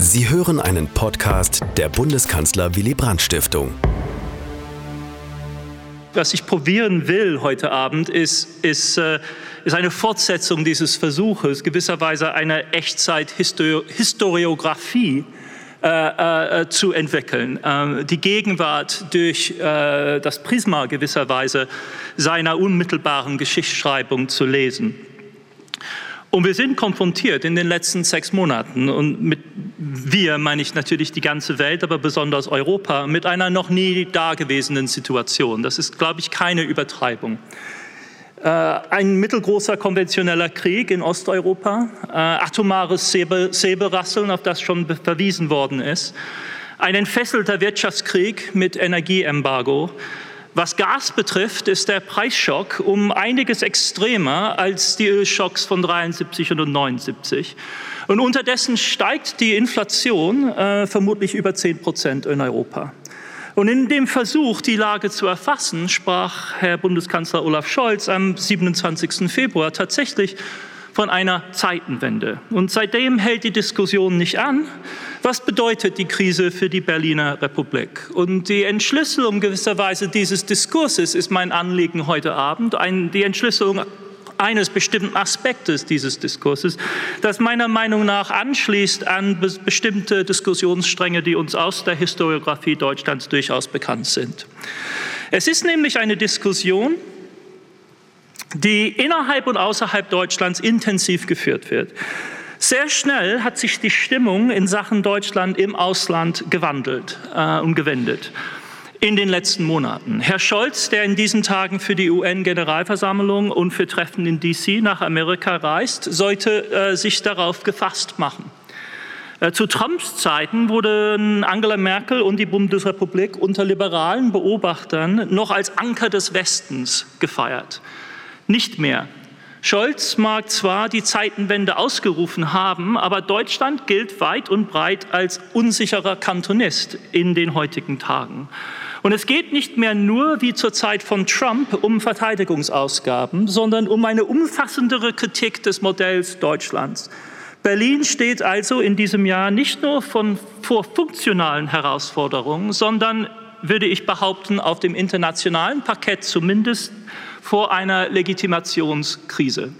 Sie hören einen Podcast der Bundeskanzler Willy Brandt Stiftung. Was ich probieren will heute Abend, ist, ist, äh, ist eine Fortsetzung dieses Versuches, gewisserweise eine Echtzeit-Historiografie äh, äh, zu entwickeln. Äh, die Gegenwart durch äh, das Prisma gewisserweise seiner unmittelbaren Geschichtsschreibung zu lesen. Und wir sind konfrontiert in den letzten sechs Monaten und mit wir meine ich natürlich die ganze Welt, aber besonders Europa mit einer noch nie dagewesenen Situation. Das ist, glaube ich, keine Übertreibung. Äh, ein mittelgroßer konventioneller Krieg in Osteuropa, äh, atomares Säbel, Säbelrasseln, auf das schon verwiesen worden ist, ein entfesselter Wirtschaftskrieg mit Energieembargo, was Gas betrifft, ist der Preisschock um einiges extremer als die Ölschocks von 73 und 79. Und unterdessen steigt die Inflation äh, vermutlich über 10 Prozent in Europa. Und in dem Versuch, die Lage zu erfassen, sprach Herr Bundeskanzler Olaf Scholz am 27. Februar tatsächlich von einer Zeitenwende. Und seitdem hält die Diskussion nicht an. Was bedeutet die Krise für die Berliner Republik? Und die Entschlüsselung gewisserweise dieses Diskurses ist mein Anliegen heute Abend. Ein, die Entschlüsselung eines bestimmten Aspektes dieses Diskurses, das meiner Meinung nach anschließt an bestimmte Diskussionsstränge, die uns aus der Historiografie Deutschlands durchaus bekannt sind. Es ist nämlich eine Diskussion, die innerhalb und außerhalb Deutschlands intensiv geführt wird. Sehr schnell hat sich die Stimmung in Sachen Deutschland im Ausland gewandelt äh, und gewendet in den letzten Monaten. Herr Scholz, der in diesen Tagen für die UN-Generalversammlung und für Treffen in DC nach Amerika reist, sollte äh, sich darauf gefasst machen. Äh, zu Trumps Zeiten wurden Angela Merkel und die Bundesrepublik unter liberalen Beobachtern noch als Anker des Westens gefeiert nicht mehr. Scholz mag zwar die Zeitenwende ausgerufen haben, aber Deutschland gilt weit und breit als unsicherer Kantonist in den heutigen Tagen. Und es geht nicht mehr nur wie zur Zeit von Trump um Verteidigungsausgaben, sondern um eine umfassendere Kritik des Modells Deutschlands. Berlin steht also in diesem Jahr nicht nur von, vor funktionalen Herausforderungen, sondern, würde ich behaupten, auf dem internationalen Parkett zumindest vor einer Legitimationskrise.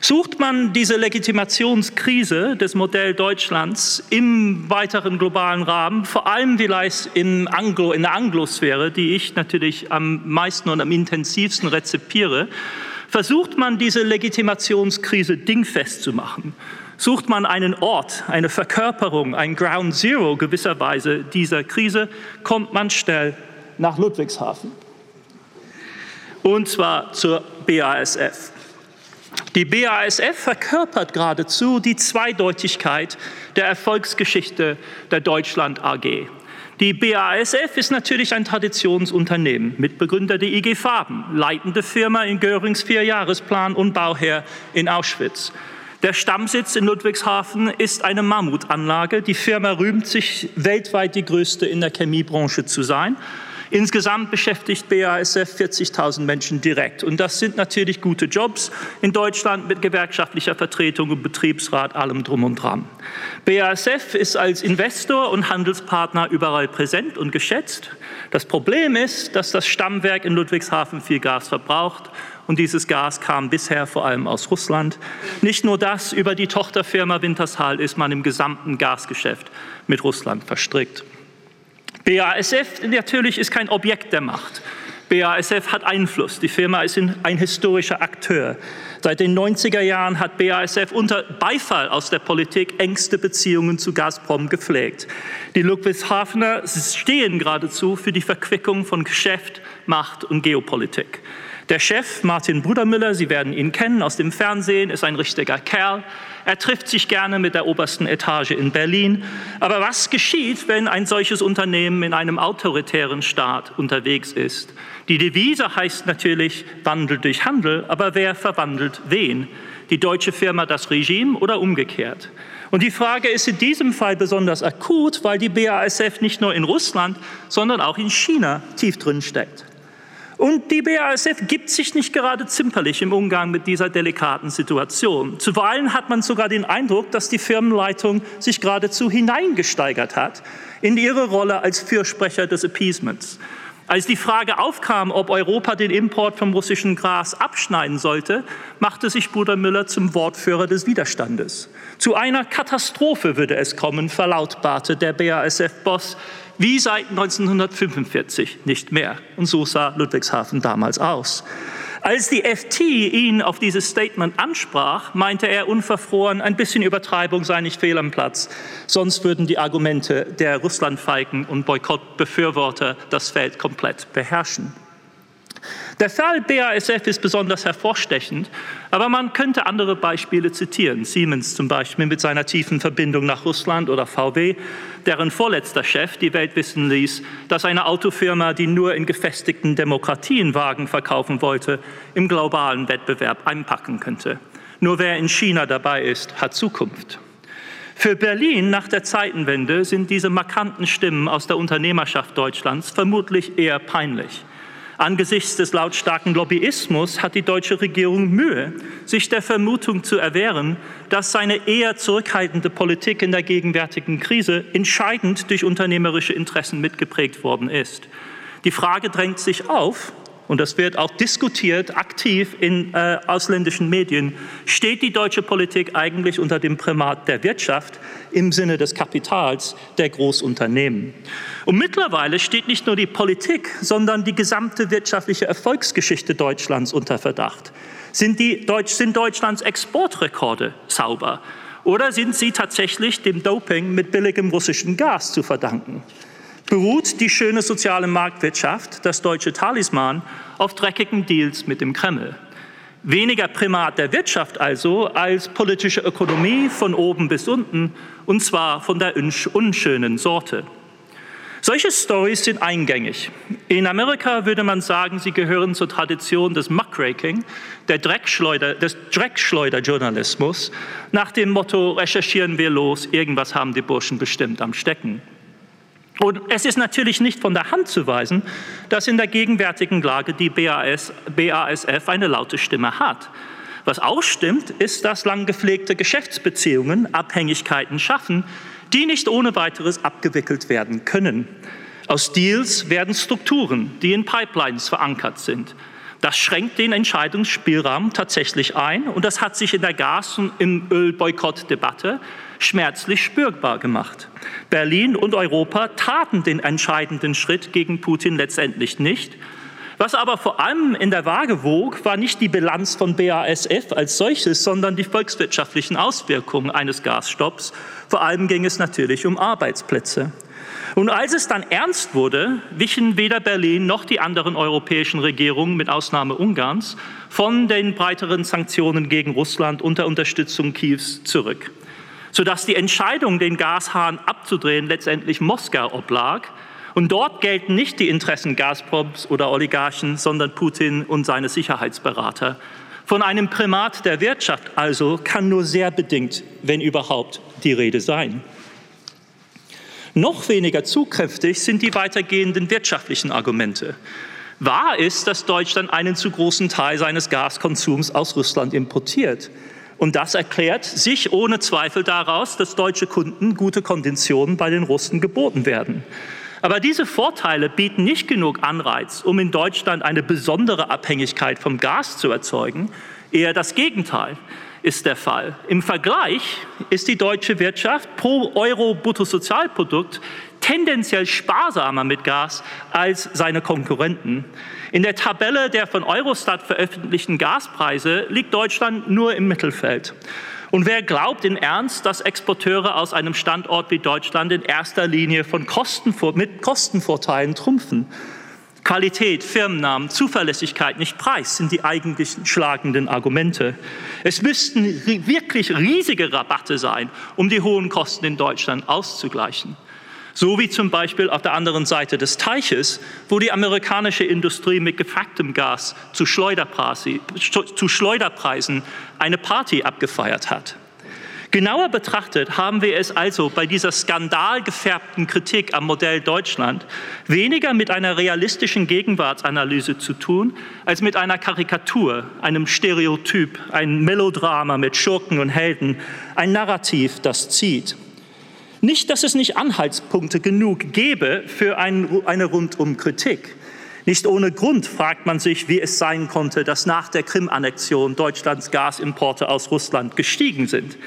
Sucht man diese Legitimationskrise des Modells Deutschlands im weiteren globalen Rahmen, vor allem vielleicht im Anglo, in der Anglosphäre, die ich natürlich am meisten und am intensivsten rezipiere, versucht man diese Legitimationskrise dingfest zu machen. Sucht man einen Ort, eine Verkörperung, ein Ground Zero gewisserweise dieser Krise, kommt man schnell nach Ludwigshafen und zwar zur BASF. Die BASF verkörpert geradezu die Zweideutigkeit der Erfolgsgeschichte der Deutschland AG. Die BASF ist natürlich ein Traditionsunternehmen, Mitbegründer der IG Farben, leitende Firma in Görings Vierjahresplan und Bauherr in Auschwitz. Der Stammsitz in Ludwigshafen ist eine Mammutanlage. Die Firma rühmt sich, weltweit die größte in der Chemiebranche zu sein Insgesamt beschäftigt BASF 40.000 Menschen direkt. Und das sind natürlich gute Jobs in Deutschland mit gewerkschaftlicher Vertretung und Betriebsrat, allem drum und dran. BASF ist als Investor und Handelspartner überall präsent und geschätzt. Das Problem ist, dass das Stammwerk in Ludwigshafen viel Gas verbraucht und dieses Gas kam bisher vor allem aus Russland. Nicht nur das, über die Tochterfirma Wintershall ist man im gesamten Gasgeschäft mit Russland verstrickt. BASF natürlich ist kein Objekt der Macht. BASF hat Einfluss. Die Firma ist ein historischer Akteur. Seit den 90er Jahren hat BASF unter Beifall aus der Politik engste Beziehungen zu Gazprom gepflegt. Die Ludwigshafener stehen geradezu für die Verquickung von Geschäft, Macht und Geopolitik. Der Chef, Martin Brudermüller, Sie werden ihn kennen aus dem Fernsehen, ist ein richtiger Kerl. Er trifft sich gerne mit der obersten Etage in Berlin. Aber was geschieht, wenn ein solches Unternehmen in einem autoritären Staat unterwegs ist? Die Devise heißt natürlich Wandel durch Handel, aber wer verwandelt wen? Die deutsche Firma das Regime oder umgekehrt? Und die Frage ist in diesem Fall besonders akut, weil die BASF nicht nur in Russland, sondern auch in China tief drin steckt. Und die BASF gibt sich nicht gerade zimperlich im Umgang mit dieser delikaten Situation. Zuweilen hat man sogar den Eindruck, dass die Firmenleitung sich geradezu hineingesteigert hat in ihre Rolle als Fürsprecher des Appeasements. Als die Frage aufkam, ob Europa den Import vom russischen Gras abschneiden sollte, machte sich Bruder Müller zum Wortführer des Widerstandes. Zu einer Katastrophe würde es kommen, verlautbarte der BASF-Boss, wie seit 1945 nicht mehr. Und so sah Ludwigshafen damals aus. Als die FT ihn auf dieses Statement ansprach, meinte er unverfroren, ein bisschen Übertreibung sei nicht fehl am Platz. Sonst würden die Argumente der Russlandfeigen und Boykottbefürworter das Feld komplett beherrschen. Der Fall BASF ist besonders hervorstechend, aber man könnte andere Beispiele zitieren. Siemens zum Beispiel mit seiner tiefen Verbindung nach Russland oder VW, deren vorletzter Chef die Welt wissen ließ, dass eine Autofirma, die nur in gefestigten Demokratien Wagen verkaufen wollte, im globalen Wettbewerb einpacken könnte. Nur wer in China dabei ist, hat Zukunft. Für Berlin nach der Zeitenwende sind diese markanten Stimmen aus der Unternehmerschaft Deutschlands vermutlich eher peinlich. Angesichts des lautstarken Lobbyismus hat die deutsche Regierung Mühe, sich der Vermutung zu erwehren, dass seine eher zurückhaltende Politik in der gegenwärtigen Krise entscheidend durch unternehmerische Interessen mitgeprägt worden ist. Die Frage drängt sich auf, und das wird auch diskutiert aktiv in äh, ausländischen Medien, steht die deutsche Politik eigentlich unter dem Primat der Wirtschaft im Sinne des Kapitals der Großunternehmen? Und mittlerweile steht nicht nur die Politik, sondern die gesamte wirtschaftliche Erfolgsgeschichte Deutschlands unter Verdacht. Sind, die Deutsch, sind Deutschlands Exportrekorde sauber? Oder sind sie tatsächlich dem Doping mit billigem russischem Gas zu verdanken? Beruht die schöne soziale Marktwirtschaft, das deutsche Talisman, auf dreckigen Deals mit dem Kreml. Weniger Primat der Wirtschaft also als politische Ökonomie von oben bis unten, und zwar von der unschönen Sorte. Solche Stories sind eingängig. In Amerika würde man sagen, sie gehören zur Tradition des Muckraking, der Dreckschleuder, des Dreckschleuderjournalismus, nach dem Motto, recherchieren wir los, irgendwas haben die Burschen bestimmt am Stecken. Und es ist natürlich nicht von der Hand zu weisen, dass in der gegenwärtigen Lage die BAS, BASF eine laute Stimme hat. Was auch stimmt, ist, dass lang gepflegte Geschäftsbeziehungen Abhängigkeiten schaffen, die nicht ohne weiteres abgewickelt werden können. Aus Deals werden Strukturen, die in Pipelines verankert sind. Das schränkt den Entscheidungsspielraum tatsächlich ein und das hat sich in der Gas- und im Ölboykott-Debatte schmerzlich spürbar gemacht. Berlin und Europa taten den entscheidenden Schritt gegen Putin letztendlich nicht. Was aber vor allem in der Waage wog, war nicht die Bilanz von BASF als solches, sondern die volkswirtschaftlichen Auswirkungen eines Gasstopps. Vor allem ging es natürlich um Arbeitsplätze. Und als es dann ernst wurde, wichen weder Berlin noch die anderen europäischen Regierungen, mit Ausnahme Ungarns, von den breiteren Sanktionen gegen Russland unter Unterstützung Kiews zurück sodass die Entscheidung, den Gashahn abzudrehen, letztendlich Moskau oblag. Und dort gelten nicht die Interessen Gazproms oder Oligarchen, sondern Putin und seine Sicherheitsberater. Von einem Primat der Wirtschaft also kann nur sehr bedingt, wenn überhaupt, die Rede sein. Noch weniger zugkräftig sind die weitergehenden wirtschaftlichen Argumente. Wahr ist, dass Deutschland einen zu großen Teil seines Gaskonsums aus Russland importiert. Und das erklärt sich ohne Zweifel daraus, dass deutsche Kunden gute Konditionen bei den Russen geboten werden. Aber diese Vorteile bieten nicht genug Anreiz, um in Deutschland eine besondere Abhängigkeit vom Gas zu erzeugen. Eher das Gegenteil ist der Fall. Im Vergleich ist die deutsche Wirtschaft pro Euro Bruttosozialprodukt tendenziell sparsamer mit Gas als seine Konkurrenten. In der Tabelle der von Eurostat veröffentlichten Gaspreise liegt Deutschland nur im Mittelfeld. Und wer glaubt in Ernst, dass Exporteure aus einem Standort wie Deutschland in erster Linie von Kostenvor mit Kostenvorteilen trumpfen? Qualität, Firmennamen, Zuverlässigkeit, nicht Preis sind die eigentlichen schlagenden Argumente. Es müssten wirklich riesige Rabatte sein, um die hohen Kosten in Deutschland auszugleichen. So wie zum Beispiel auf der anderen Seite des Teiches, wo die amerikanische Industrie mit gefracktem Gas zu Schleuderpreisen eine Party abgefeiert hat. Genauer betrachtet haben wir es also bei dieser skandalgefärbten Kritik am Modell Deutschland weniger mit einer realistischen Gegenwartsanalyse zu tun, als mit einer Karikatur, einem Stereotyp, einem Melodrama mit Schurken und Helden, ein Narrativ, das zieht. Nicht, dass es nicht Anhaltspunkte genug gäbe für ein, eine Rundum-Kritik. Nicht ohne Grund fragt man sich, wie es sein konnte, dass nach der Krim-Annexion Deutschlands Gasimporte aus Russland gestiegen sind.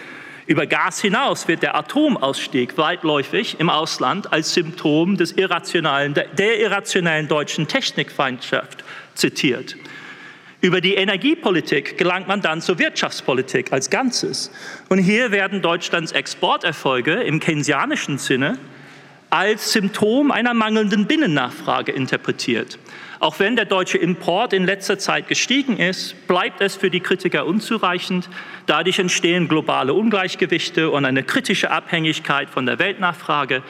Über Gas hinaus wird der Atomausstieg weitläufig im Ausland als Symptom des irrationalen, der irrationellen deutschen Technikfeindschaft zitiert. Über die Energiepolitik gelangt man dann zur Wirtschaftspolitik als Ganzes. Und hier werden Deutschlands Exporterfolge im keynesianischen Sinne als Symptom einer mangelnden Binnennachfrage interpretiert. Auch wenn der deutsche Import in letzter Zeit gestiegen ist, bleibt es für die Kritiker unzureichend. Dadurch entstehen globale Ungleichgewichte und eine kritische Abhängigkeit von der Weltnachfrage.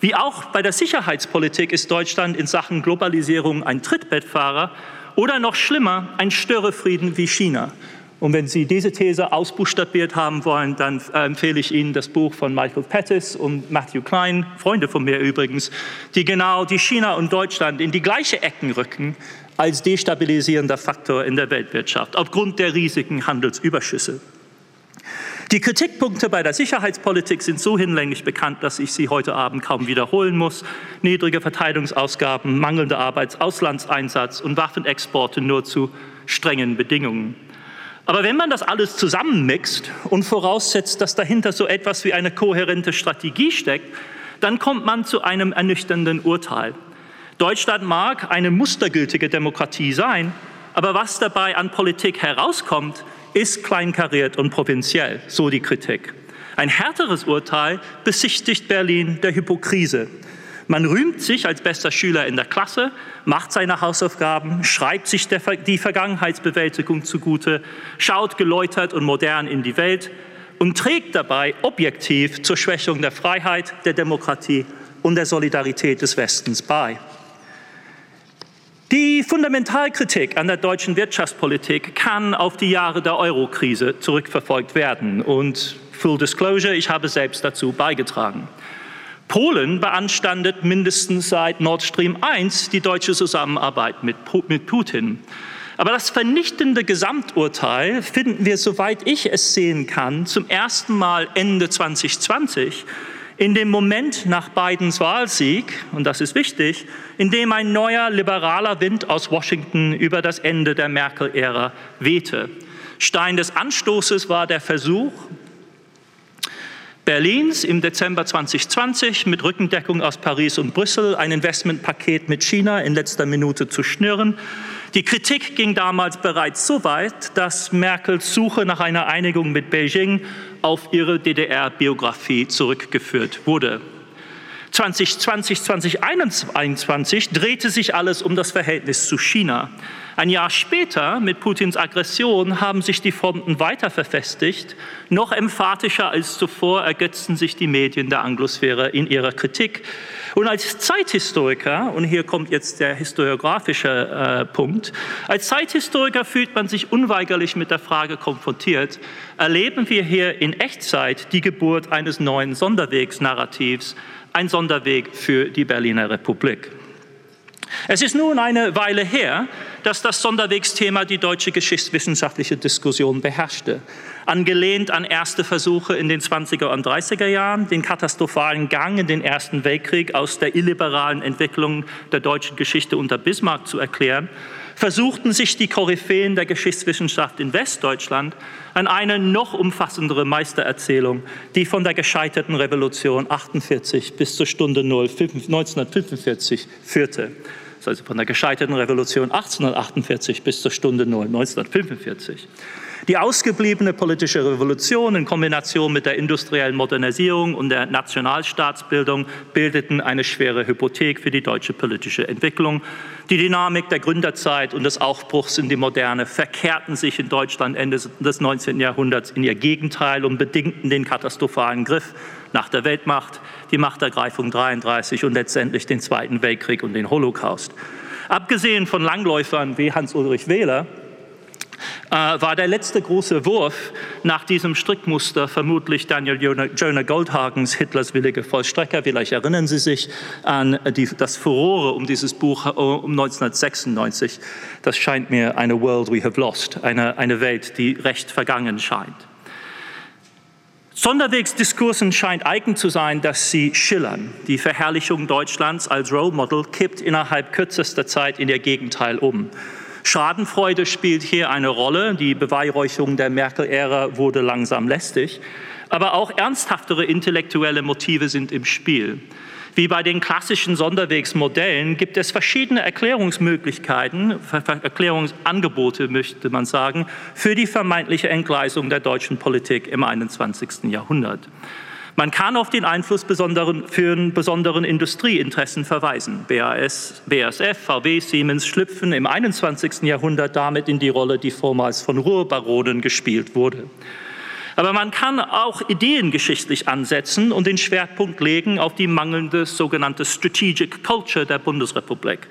Wie auch bei der Sicherheitspolitik ist Deutschland in Sachen Globalisierung ein Trittbettfahrer oder noch schlimmer ein Störefrieden wie China. Und wenn Sie diese These ausbuchstabiert haben wollen, dann äh, empfehle ich Ihnen das Buch von Michael Pettis und Matthew Klein, Freunde von mir übrigens, die genau die China und Deutschland in die gleiche Ecken rücken als destabilisierender Faktor in der Weltwirtschaft aufgrund der riesigen Handelsüberschüsse. Die Kritikpunkte bei der Sicherheitspolitik sind so hinlänglich bekannt, dass ich sie heute Abend kaum wiederholen muss. Niedrige Verteidigungsausgaben, mangelnder Arbeitsauslandseinsatz und Waffenexporte nur zu strengen Bedingungen. Aber wenn man das alles zusammenmixt und voraussetzt, dass dahinter so etwas wie eine kohärente Strategie steckt, dann kommt man zu einem ernüchternden Urteil. Deutschland mag eine mustergültige Demokratie sein, aber was dabei an Politik herauskommt, ist kleinkariert und provinziell, so die Kritik. Ein härteres Urteil besichtigt Berlin der Hypokrise. Man rühmt sich als bester Schüler in der Klasse, macht seine Hausaufgaben, schreibt sich die Vergangenheitsbewältigung zugute, schaut geläutert und modern in die Welt und trägt dabei objektiv zur Schwächung der Freiheit, der Demokratie und der Solidarität des Westens bei. Die Fundamentalkritik an der deutschen Wirtschaftspolitik kann auf die Jahre der Eurokrise zurückverfolgt werden. Und Full Disclosure, ich habe selbst dazu beigetragen. Polen beanstandet mindestens seit Nord Stream 1 die deutsche Zusammenarbeit mit, Putin. Aber das vernichtende Gesamturteil finden wir, soweit ich es sehen kann, zum ersten Mal Ende 2020 in dem Moment nach Bidens Wahlsieg, und das ist wichtig, in dem ein neuer liberaler Wind aus Washington über das Ende der Merkel-Ära wehte. Stein des Anstoßes war der Versuch, Berlins im Dezember 2020 mit Rückendeckung aus Paris und Brüssel ein Investmentpaket mit China in letzter Minute zu schnüren. Die Kritik ging damals bereits so weit, dass Merkels Suche nach einer Einigung mit Beijing auf ihre DDR-Biografie zurückgeführt wurde. 2020, 2021 drehte sich alles um das Verhältnis zu China. Ein Jahr später, mit Putins Aggression, haben sich die Fronten weiter verfestigt. Noch emphatischer als zuvor ergötzten sich die Medien der Anglosphäre in ihrer Kritik. Und als Zeithistoriker, und hier kommt jetzt der historiografische äh, Punkt, als Zeithistoriker fühlt man sich unweigerlich mit der Frage konfrontiert, erleben wir hier in Echtzeit die Geburt eines neuen Sonderwegsnarrativs, ein Sonderweg für die Berliner Republik. Es ist nun eine Weile her, dass das Sonderwegsthema die deutsche geschichtswissenschaftliche Diskussion beherrschte. Angelehnt an erste Versuche in den 20er und 30er Jahren, den katastrophalen Gang in den Ersten Weltkrieg aus der illiberalen Entwicklung der deutschen Geschichte unter Bismarck zu erklären, versuchten sich die Koryphäen der Geschichtswissenschaft in Westdeutschland an eine noch umfassendere Meistererzählung, die von der gescheiterten Revolution 48 bis zur Stunde 0 1945 führte also von der gescheiterten Revolution 1848 bis zur Stunde 0 1945. Die ausgebliebene politische Revolution in Kombination mit der industriellen Modernisierung und der Nationalstaatsbildung bildeten eine schwere Hypothek für die deutsche politische Entwicklung. Die Dynamik der Gründerzeit und des Aufbruchs in die Moderne verkehrten sich in Deutschland Ende des 19. Jahrhunderts in ihr Gegenteil und bedingten den katastrophalen Griff nach der Weltmacht, die Machtergreifung 33 und letztendlich den Zweiten Weltkrieg und den Holocaust. Abgesehen von Langläufern wie Hans-Ulrich Wähler war der letzte große Wurf nach diesem Strickmuster vermutlich Daniel Jonah Goldhagens Hitlers willige Vollstrecker. Vielleicht erinnern Sie sich an die, das Furore um dieses Buch um 1996. Das scheint mir eine World we have lost, eine, eine Welt, die recht vergangen scheint. Sonderwegsdiskursen scheint eigen zu sein, dass sie schillern. Die Verherrlichung Deutschlands als Role Model kippt innerhalb kürzester Zeit in ihr Gegenteil um. Schadenfreude spielt hier eine Rolle. Die Beweihräucherung der Merkel-Ära wurde langsam lästig. Aber auch ernsthaftere intellektuelle Motive sind im Spiel. Wie bei den klassischen Sonderwegsmodellen gibt es verschiedene Erklärungsmöglichkeiten, Erklärungsangebote möchte man sagen, für die vermeintliche Entgleisung der deutschen Politik im 21. Jahrhundert. Man kann auf den Einfluss besonderen, für besonderen Industrieinteressen verweisen. BAS, BASF, VW, Siemens schlüpfen im 21. Jahrhundert damit in die Rolle, die vormals von Ruhrbaronen gespielt wurde. Aber man kann auch ideengeschichtlich ansetzen und den Schwerpunkt legen auf die mangelnde sogenannte Strategic Culture der Bundesrepublik.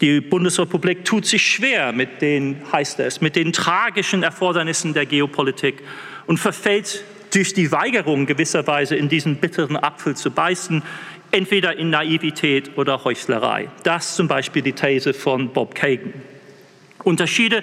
Die Bundesrepublik tut sich schwer mit den, heißt es, mit den tragischen Erfordernissen der Geopolitik und verfällt durch die Weigerung gewisserweise in diesen bitteren Apfel zu beißen, entweder in Naivität oder Heuchlerei. Das zum Beispiel die These von Bob Kagan. Unterschiede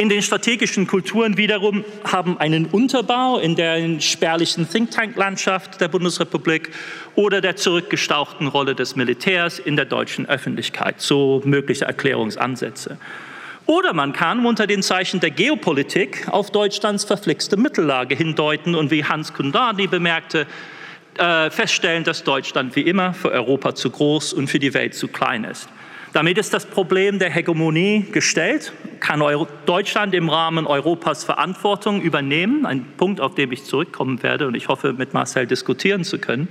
in den strategischen Kulturen wiederum haben einen Unterbau in der spärlichen Think-Tank-Landschaft der Bundesrepublik oder der zurückgestauchten Rolle des Militärs in der deutschen Öffentlichkeit. So mögliche Erklärungsansätze. Oder man kann unter den Zeichen der Geopolitik auf Deutschlands verflixte Mittellage hindeuten und wie Hans Kundani bemerkte, äh, feststellen, dass Deutschland wie immer für Europa zu groß und für die Welt zu klein ist. Damit ist das Problem der Hegemonie gestellt. Kann Deutschland im Rahmen Europas Verantwortung übernehmen? Ein Punkt, auf den ich zurückkommen werde und ich hoffe, mit Marcel diskutieren zu können.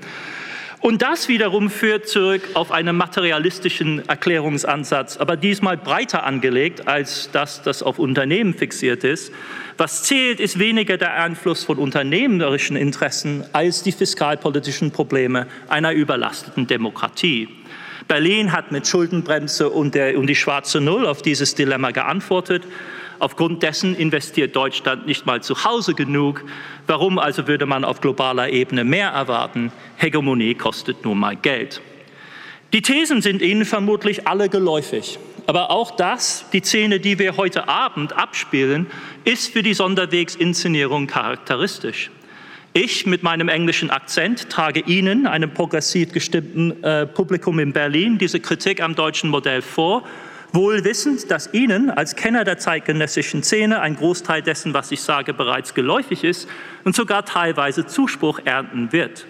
Und das wiederum führt zurück auf einen materialistischen Erklärungsansatz, aber diesmal breiter angelegt, als das, das auf Unternehmen fixiert ist. Was zählt, ist weniger der Einfluss von unternehmerischen Interessen als die fiskalpolitischen Probleme einer überlasteten Demokratie. Berlin hat mit Schuldenbremse und, der, und die schwarze Null auf dieses Dilemma geantwortet. Aufgrund dessen investiert Deutschland nicht mal zu Hause genug. Warum also würde man auf globaler Ebene mehr erwarten? Hegemonie kostet nun mal Geld. Die Thesen sind Ihnen vermutlich alle geläufig. Aber auch das, die Szene, die wir heute Abend abspielen, ist für die Sonderwegsinszenierung charakteristisch. Ich mit meinem englischen Akzent trage Ihnen, einem progressiv gestimmten äh, Publikum in Berlin, diese Kritik am deutschen Modell vor wohl wissend, dass Ihnen als Kenner der zeitgenössischen Szene ein Großteil dessen, was ich sage, bereits geläufig ist und sogar teilweise Zuspruch ernten wird.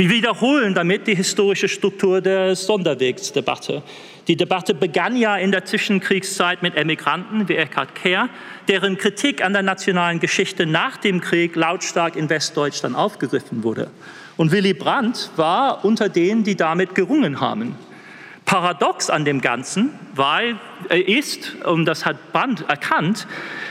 Wir wiederholen damit die historische Struktur der Sonderwegsdebatte. Die Debatte begann ja in der Zwischenkriegszeit mit Emigranten wie Eckhard Kehr, deren Kritik an der nationalen Geschichte nach dem Krieg lautstark in Westdeutschland aufgegriffen wurde. Und Willy Brandt war unter denen, die damit gerungen haben. Paradox an dem Ganzen weil, äh, ist, und das hat Brandt erkannt,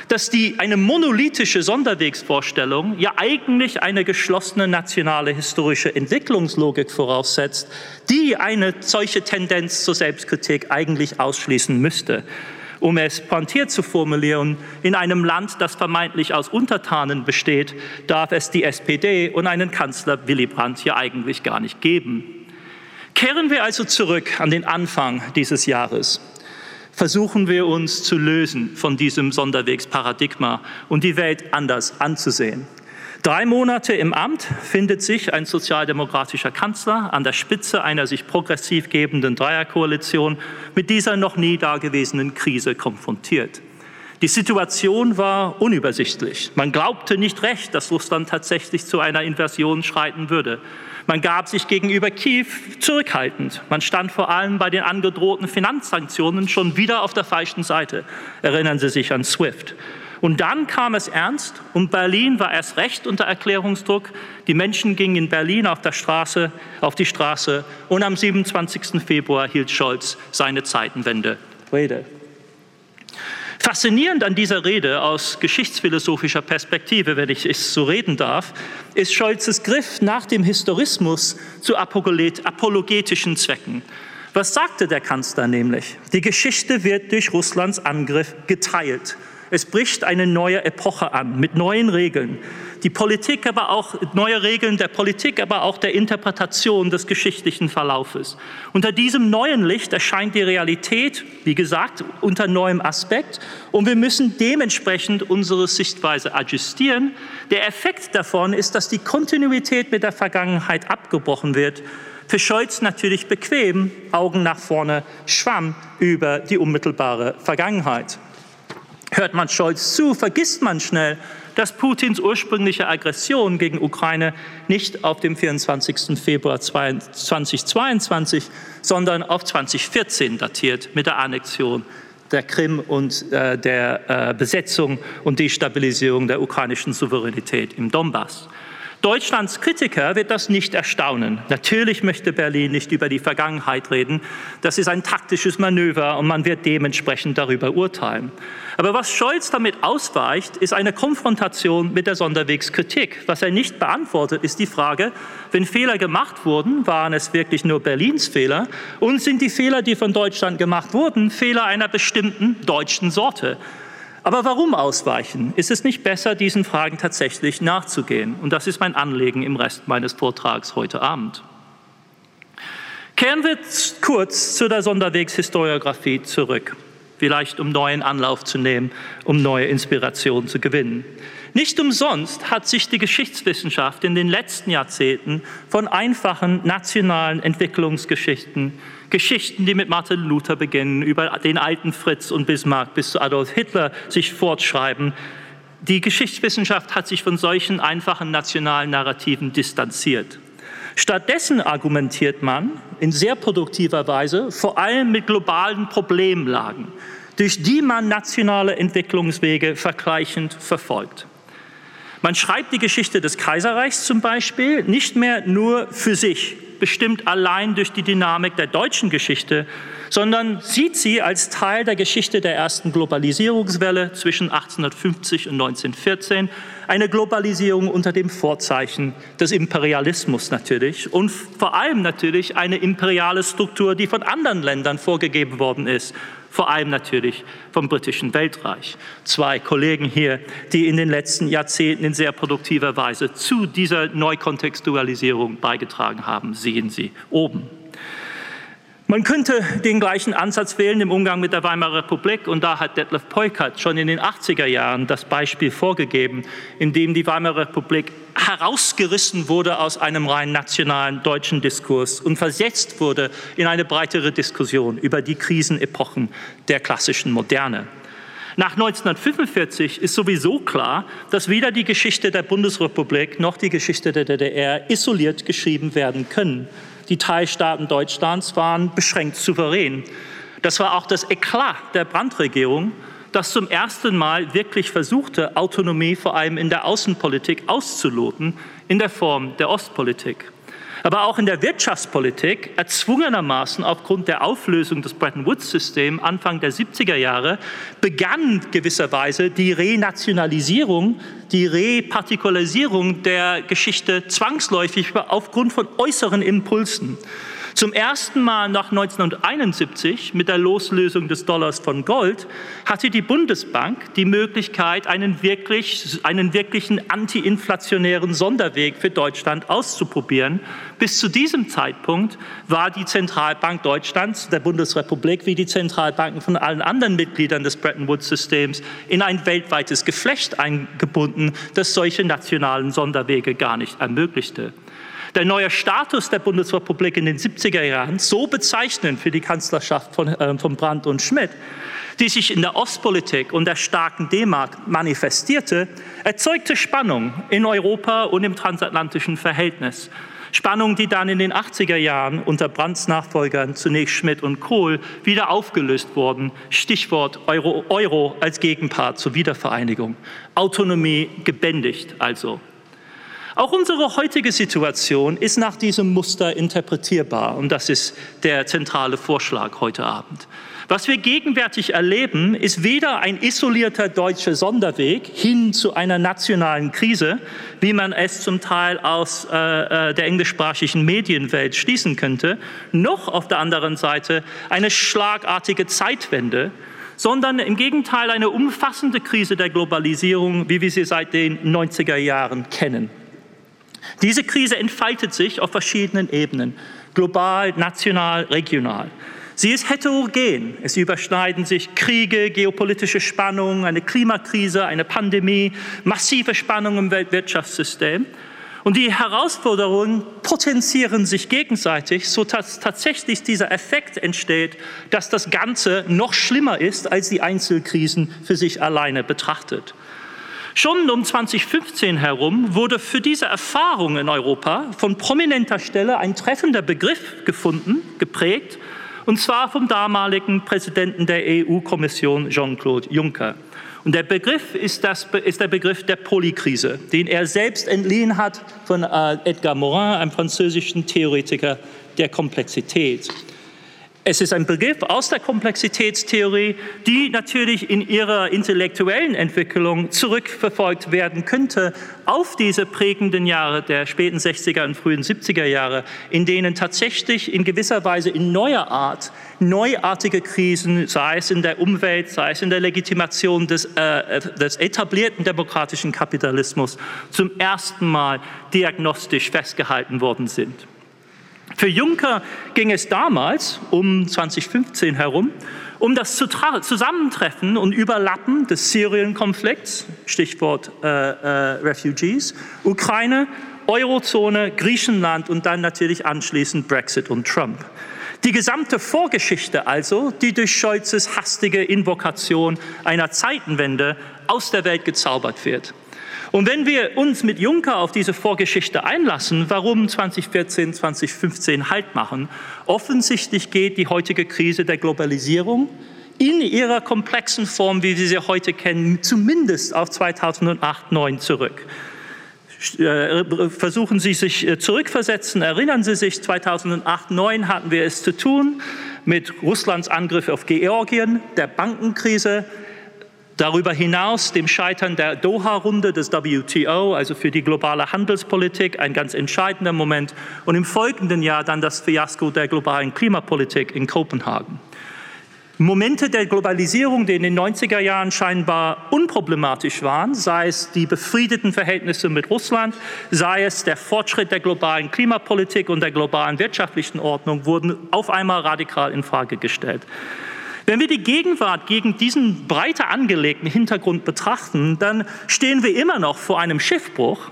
dass die, eine monolithische Sonderwegsvorstellung ja eigentlich eine geschlossene nationale historische Entwicklungslogik voraussetzt, die eine solche Tendenz zur Selbstkritik eigentlich ausschließen müsste. Um es pointiert zu formulieren, in einem Land, das vermeintlich aus Untertanen besteht, darf es die SPD und einen Kanzler Willy Brandt hier eigentlich gar nicht geben. Kehren wir also zurück an den Anfang dieses Jahres. Versuchen wir uns zu lösen von diesem Sonderwegsparadigma und die Welt anders anzusehen. Drei Monate im Amt findet sich ein sozialdemokratischer Kanzler an der Spitze einer sich progressiv gebenden Dreierkoalition mit dieser noch nie dagewesenen Krise konfrontiert. Die Situation war unübersichtlich. Man glaubte nicht recht, dass Russland tatsächlich zu einer Invasion schreiten würde. Man gab sich gegenüber Kiew zurückhaltend. Man stand vor allem bei den angedrohten Finanzsanktionen schon wieder auf der falschen Seite. Erinnern Sie sich an SWIFT. Und dann kam es ernst und Berlin war erst recht unter Erklärungsdruck. Die Menschen gingen in Berlin auf, der Straße, auf die Straße und am 27. Februar hielt Scholz seine Zeitenwende-Rede. Faszinierend an dieser Rede aus geschichtsphilosophischer Perspektive, wenn ich es so reden darf, ist Scholzes Griff nach dem Historismus zu apologetischen Zwecken. Was sagte der Kanzler nämlich? Die Geschichte wird durch Russlands Angriff geteilt. Es bricht eine neue Epoche an mit neuen Regeln. Die Politik aber auch neue Regeln der Politik, aber auch der Interpretation des geschichtlichen Verlaufes. Unter diesem neuen Licht erscheint die Realität, wie gesagt, unter neuem Aspekt und wir müssen dementsprechend unsere Sichtweise adjustieren. Der Effekt davon ist, dass die Kontinuität mit der Vergangenheit abgebrochen wird. Für Scholz natürlich bequem, Augen nach vorne, Schwamm über die unmittelbare Vergangenheit. Hört man Scholz zu, vergisst man schnell, dass Putins ursprüngliche Aggression gegen Ukraine nicht auf dem 24. Februar 2022, sondern auf 2014 datiert mit der Annexion der Krim und äh, der äh, Besetzung und Destabilisierung der ukrainischen Souveränität im Donbass. Deutschlands Kritiker wird das nicht erstaunen. Natürlich möchte Berlin nicht über die Vergangenheit reden. Das ist ein taktisches Manöver und man wird dementsprechend darüber urteilen. Aber was Scholz damit ausweicht, ist eine Konfrontation mit der Sonderwegskritik. Was er nicht beantwortet, ist die Frage, wenn Fehler gemacht wurden, waren es wirklich nur Berlins Fehler und sind die Fehler, die von Deutschland gemacht wurden, Fehler einer bestimmten deutschen Sorte? Aber warum ausweichen? Ist es nicht besser, diesen Fragen tatsächlich nachzugehen? Und das ist mein Anliegen im Rest meines Vortrags heute Abend. Kehren wir kurz zu der Sonderwegshistoriografie zurück, vielleicht um neuen Anlauf zu nehmen, um neue Inspiration zu gewinnen. Nicht umsonst hat sich die Geschichtswissenschaft in den letzten Jahrzehnten von einfachen nationalen Entwicklungsgeschichten Geschichten, die mit Martin Luther beginnen, über den alten Fritz und Bismarck bis zu Adolf Hitler sich fortschreiben. Die Geschichtswissenschaft hat sich von solchen einfachen nationalen Narrativen distanziert. Stattdessen argumentiert man in sehr produktiver Weise vor allem mit globalen Problemlagen, durch die man nationale Entwicklungswege vergleichend verfolgt. Man schreibt die Geschichte des Kaiserreichs zum Beispiel nicht mehr nur für sich, bestimmt allein durch die Dynamik der deutschen Geschichte, sondern sieht sie als Teil der Geschichte der ersten Globalisierungswelle zwischen 1850 und 1914, eine Globalisierung unter dem Vorzeichen des Imperialismus natürlich und vor allem natürlich eine imperiale Struktur, die von anderen Ländern vorgegeben worden ist, vor allem natürlich vom britischen Weltreich. Zwei Kollegen hier, die in den letzten Jahrzehnten in sehr produktiver Weise zu dieser Neukontextualisierung beigetragen haben, sehen Sie oben. Man könnte den gleichen Ansatz wählen im Umgang mit der Weimarer Republik und da hat Detlef Peukert schon in den 80er Jahren das Beispiel vorgegeben, in dem die Weimarer Republik herausgerissen wurde aus einem rein nationalen deutschen Diskurs und versetzt wurde in eine breitere Diskussion über die Krisenepochen der klassischen Moderne. Nach 1945 ist sowieso klar, dass weder die Geschichte der Bundesrepublik noch die Geschichte der DDR isoliert geschrieben werden können. Die Teilstaaten Deutschlands waren beschränkt souverän. Das war auch das Eklat der Brandregierung, das zum ersten Mal wirklich versuchte, Autonomie vor allem in der Außenpolitik auszuloten, in der Form der Ostpolitik. Aber auch in der Wirtschaftspolitik erzwungenermaßen aufgrund der Auflösung des Bretton Woods-Systems Anfang der 70er Jahre begann gewisserweise die Renationalisierung, die Repartikularisierung der Geschichte zwangsläufig aufgrund von äußeren Impulsen. Zum ersten Mal nach 1971 mit der Loslösung des Dollars von Gold hatte die Bundesbank die Möglichkeit, einen, wirklich, einen wirklichen antiinflationären Sonderweg für Deutschland auszuprobieren. Bis zu diesem Zeitpunkt war die Zentralbank Deutschlands, der Bundesrepublik, wie die Zentralbanken von allen anderen Mitgliedern des Bretton Woods-Systems in ein weltweites Geflecht eingebunden, das solche nationalen Sonderwege gar nicht ermöglichte. Der neue Status der Bundesrepublik in den 70er Jahren, so bezeichnend für die Kanzlerschaft von, äh, von Brandt und Schmidt, die sich in der Ostpolitik und der starken D-Mark manifestierte, erzeugte Spannung in Europa und im transatlantischen Verhältnis. Spannung, die dann in den 80er Jahren unter Brandts Nachfolgern, zunächst Schmidt und Kohl, wieder aufgelöst wurden. Stichwort Euro, Euro als Gegenpart zur Wiedervereinigung. Autonomie gebändigt also. Auch unsere heutige Situation ist nach diesem Muster interpretierbar und das ist der zentrale Vorschlag heute Abend. Was wir gegenwärtig erleben, ist weder ein isolierter deutscher Sonderweg hin zu einer nationalen Krise, wie man es zum Teil aus äh, äh der englischsprachigen Medienwelt schließen könnte, noch auf der anderen Seite eine schlagartige Zeitwende, sondern im Gegenteil eine umfassende Krise der Globalisierung, wie wir sie seit den 90er Jahren kennen. Diese Krise entfaltet sich auf verschiedenen Ebenen, global, national, regional. Sie ist heterogen. Es überschneiden sich Kriege, geopolitische Spannungen, eine Klimakrise, eine Pandemie, massive Spannungen im Weltwirtschaftssystem. Und die Herausforderungen potenzieren sich gegenseitig, sodass tatsächlich dieser Effekt entsteht, dass das Ganze noch schlimmer ist, als die Einzelkrisen für sich alleine betrachtet. Schon um 2015 herum wurde für diese Erfahrung in Europa von prominenter Stelle ein treffender Begriff gefunden, geprägt, und zwar vom damaligen Präsidenten der EU-Kommission Jean-Claude Juncker. Und der Begriff ist, das, ist der Begriff der Polykrise, den er selbst entliehen hat von äh, Edgar Morin, einem französischen Theoretiker der Komplexität. Es ist ein Begriff aus der Komplexitätstheorie, die natürlich in ihrer intellektuellen Entwicklung zurückverfolgt werden könnte auf diese prägenden Jahre der späten 60er und frühen 70er Jahre, in denen tatsächlich in gewisser Weise in neuer Art neuartige Krisen, sei es in der Umwelt, sei es in der Legitimation des, äh, des etablierten demokratischen Kapitalismus, zum ersten Mal diagnostisch festgehalten worden sind. Für Juncker ging es damals, um 2015 herum, um das Zusammentreffen und Überlappen des Syrien-Konflikts, Stichwort äh, äh, Refugees, Ukraine, Eurozone, Griechenland und dann natürlich anschließend Brexit und Trump. Die gesamte Vorgeschichte also, die durch Scholzes hastige Invokation einer Zeitenwende aus der Welt gezaubert wird. Und wenn wir uns mit Juncker auf diese Vorgeschichte einlassen, warum 2014, 2015 Halt machen, offensichtlich geht die heutige Krise der Globalisierung in ihrer komplexen Form, wie wir sie heute kennen, zumindest auf 2008, 2009 zurück. Äh, versuchen Sie sich äh, zurückversetzen. Erinnern Sie sich, 2008, 2009 hatten wir es zu tun mit Russlands Angriff auf Georgien, der Bankenkrise, Darüber hinaus dem Scheitern der Doha-Runde des WTO, also für die globale Handelspolitik, ein ganz entscheidender Moment. Und im folgenden Jahr dann das Fiasko der globalen Klimapolitik in Kopenhagen. Momente der Globalisierung, die in den 90er Jahren scheinbar unproblematisch waren, sei es die befriedeten Verhältnisse mit Russland, sei es der Fortschritt der globalen Klimapolitik und der globalen wirtschaftlichen Ordnung, wurden auf einmal radikal in Frage gestellt. Wenn wir die Gegenwart gegen diesen breiter angelegten Hintergrund betrachten, dann stehen wir immer noch vor einem Schiffbruch,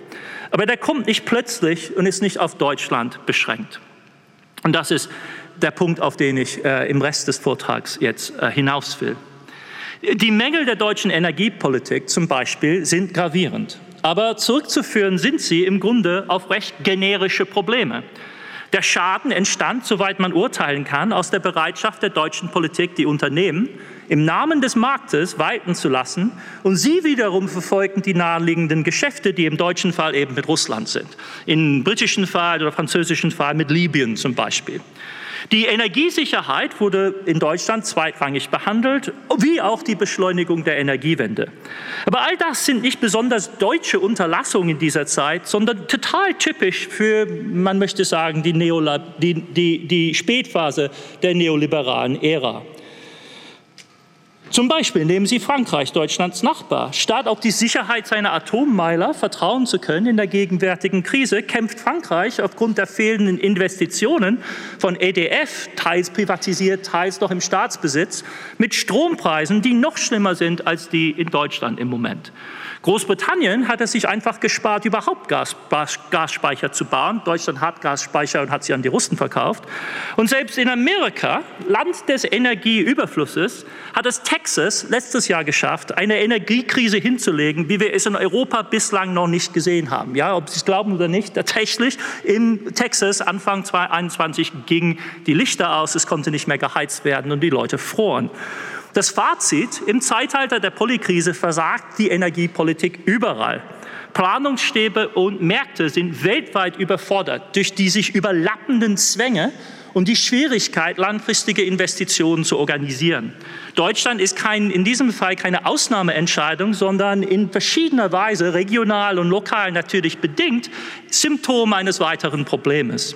aber der kommt nicht plötzlich und ist nicht auf Deutschland beschränkt. Und das ist der Punkt, auf den ich äh, im Rest des Vortrags jetzt äh, hinaus will. Die Mängel der deutschen Energiepolitik zum Beispiel sind gravierend. Aber zurückzuführen sind sie im Grunde auf recht generische Probleme. Der Schaden entstand, soweit man urteilen kann, aus der Bereitschaft der deutschen Politik, die Unternehmen im Namen des Marktes walten zu lassen und sie wiederum verfolgen die naheliegenden Geschäfte, die im deutschen Fall eben mit Russland sind, im britischen Fall oder französischen Fall mit Libyen zum Beispiel. Die Energiesicherheit wurde in Deutschland zweitrangig behandelt, wie auch die Beschleunigung der Energiewende. Aber all das sind nicht besonders deutsche Unterlassungen in dieser Zeit, sondern total typisch für, man möchte sagen, die, Neola die, die, die Spätphase der neoliberalen Ära. Zum Beispiel nehmen Sie Frankreich, Deutschlands Nachbar. Statt auf die Sicherheit seiner Atommeiler vertrauen zu können in der gegenwärtigen Krise, kämpft Frankreich aufgrund der fehlenden Investitionen von EDF, teils privatisiert, teils noch im Staatsbesitz, mit Strompreisen, die noch schlimmer sind als die in Deutschland im Moment. Großbritannien hat es sich einfach gespart, überhaupt Gas, Gasspeicher zu bauen. Deutschland hat Gasspeicher und hat sie an die Russen verkauft. Und selbst in Amerika, Land des Energieüberflusses, hat es Texas letztes Jahr geschafft, eine Energiekrise hinzulegen, wie wir es in Europa bislang noch nicht gesehen haben. Ja, ob Sie es glauben oder nicht, tatsächlich in Texas Anfang 2021 gingen die Lichter aus, es konnte nicht mehr geheizt werden und die Leute froren. Das Fazit, im Zeitalter der Polykrise versagt die Energiepolitik überall. Planungsstäbe und Märkte sind weltweit überfordert durch die sich überlappenden Zwänge und die Schwierigkeit, langfristige Investitionen zu organisieren. Deutschland ist kein, in diesem Fall keine Ausnahmeentscheidung, sondern in verschiedener Weise, regional und lokal natürlich bedingt, Symptom eines weiteren Problems.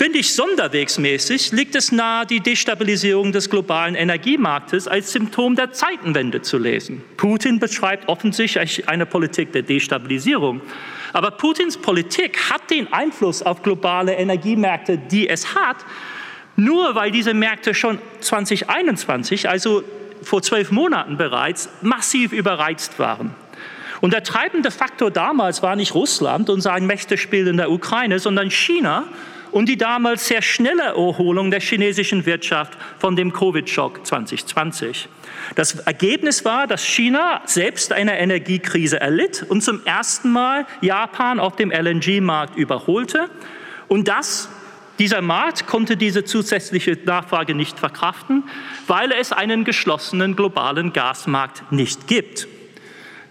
Wenn nicht sonderwegsmäßig, liegt es nahe, die Destabilisierung des globalen Energiemarktes als Symptom der Zeitenwende zu lesen. Putin beschreibt offensichtlich eine Politik der Destabilisierung. Aber Putins Politik hat den Einfluss auf globale Energiemärkte, die es hat, nur weil diese Märkte schon 2021, also vor zwölf Monaten bereits, massiv überreizt waren. Und der treibende Faktor damals war nicht Russland und sein Mächtespiel in der Ukraine, sondern China und die damals sehr schnelle Erholung der chinesischen Wirtschaft von dem Covid-Schock 2020. Das Ergebnis war, dass China selbst eine Energiekrise erlitt und zum ersten Mal Japan auf dem LNG-Markt überholte. Und das, dieser Markt konnte diese zusätzliche Nachfrage nicht verkraften, weil es einen geschlossenen globalen Gasmarkt nicht gibt.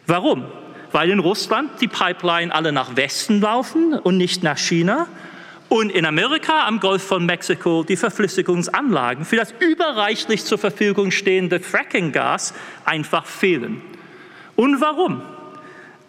Warum? Weil in Russland die Pipeline alle nach Westen laufen und nicht nach China und in Amerika am Golf von Mexiko die Verflüssigungsanlagen für das überreichlich zur Verfügung stehende Fracking-Gas einfach fehlen. Und warum?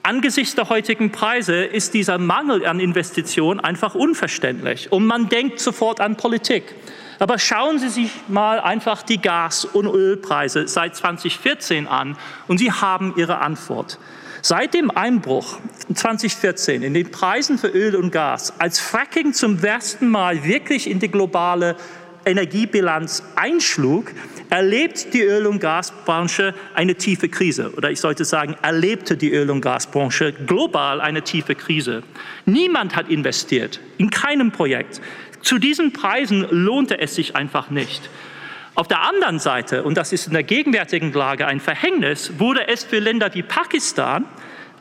Angesichts der heutigen Preise ist dieser Mangel an Investitionen einfach unverständlich. Und man denkt sofort an Politik. Aber schauen Sie sich mal einfach die Gas- und Ölpreise seit 2014 an und Sie haben Ihre Antwort. Seit dem Einbruch 2014 in den Preisen für Öl und Gas, als Fracking zum ersten Mal wirklich in die globale Energiebilanz einschlug, erlebt die Öl- und Gasbranche eine tiefe Krise. Oder ich sollte sagen, erlebte die Öl- und Gasbranche global eine tiefe Krise. Niemand hat investiert, in keinem Projekt. Zu diesen Preisen lohnte es sich einfach nicht. Auf der anderen Seite, und das ist in der gegenwärtigen Lage ein Verhängnis, wurde es für Länder wie Pakistan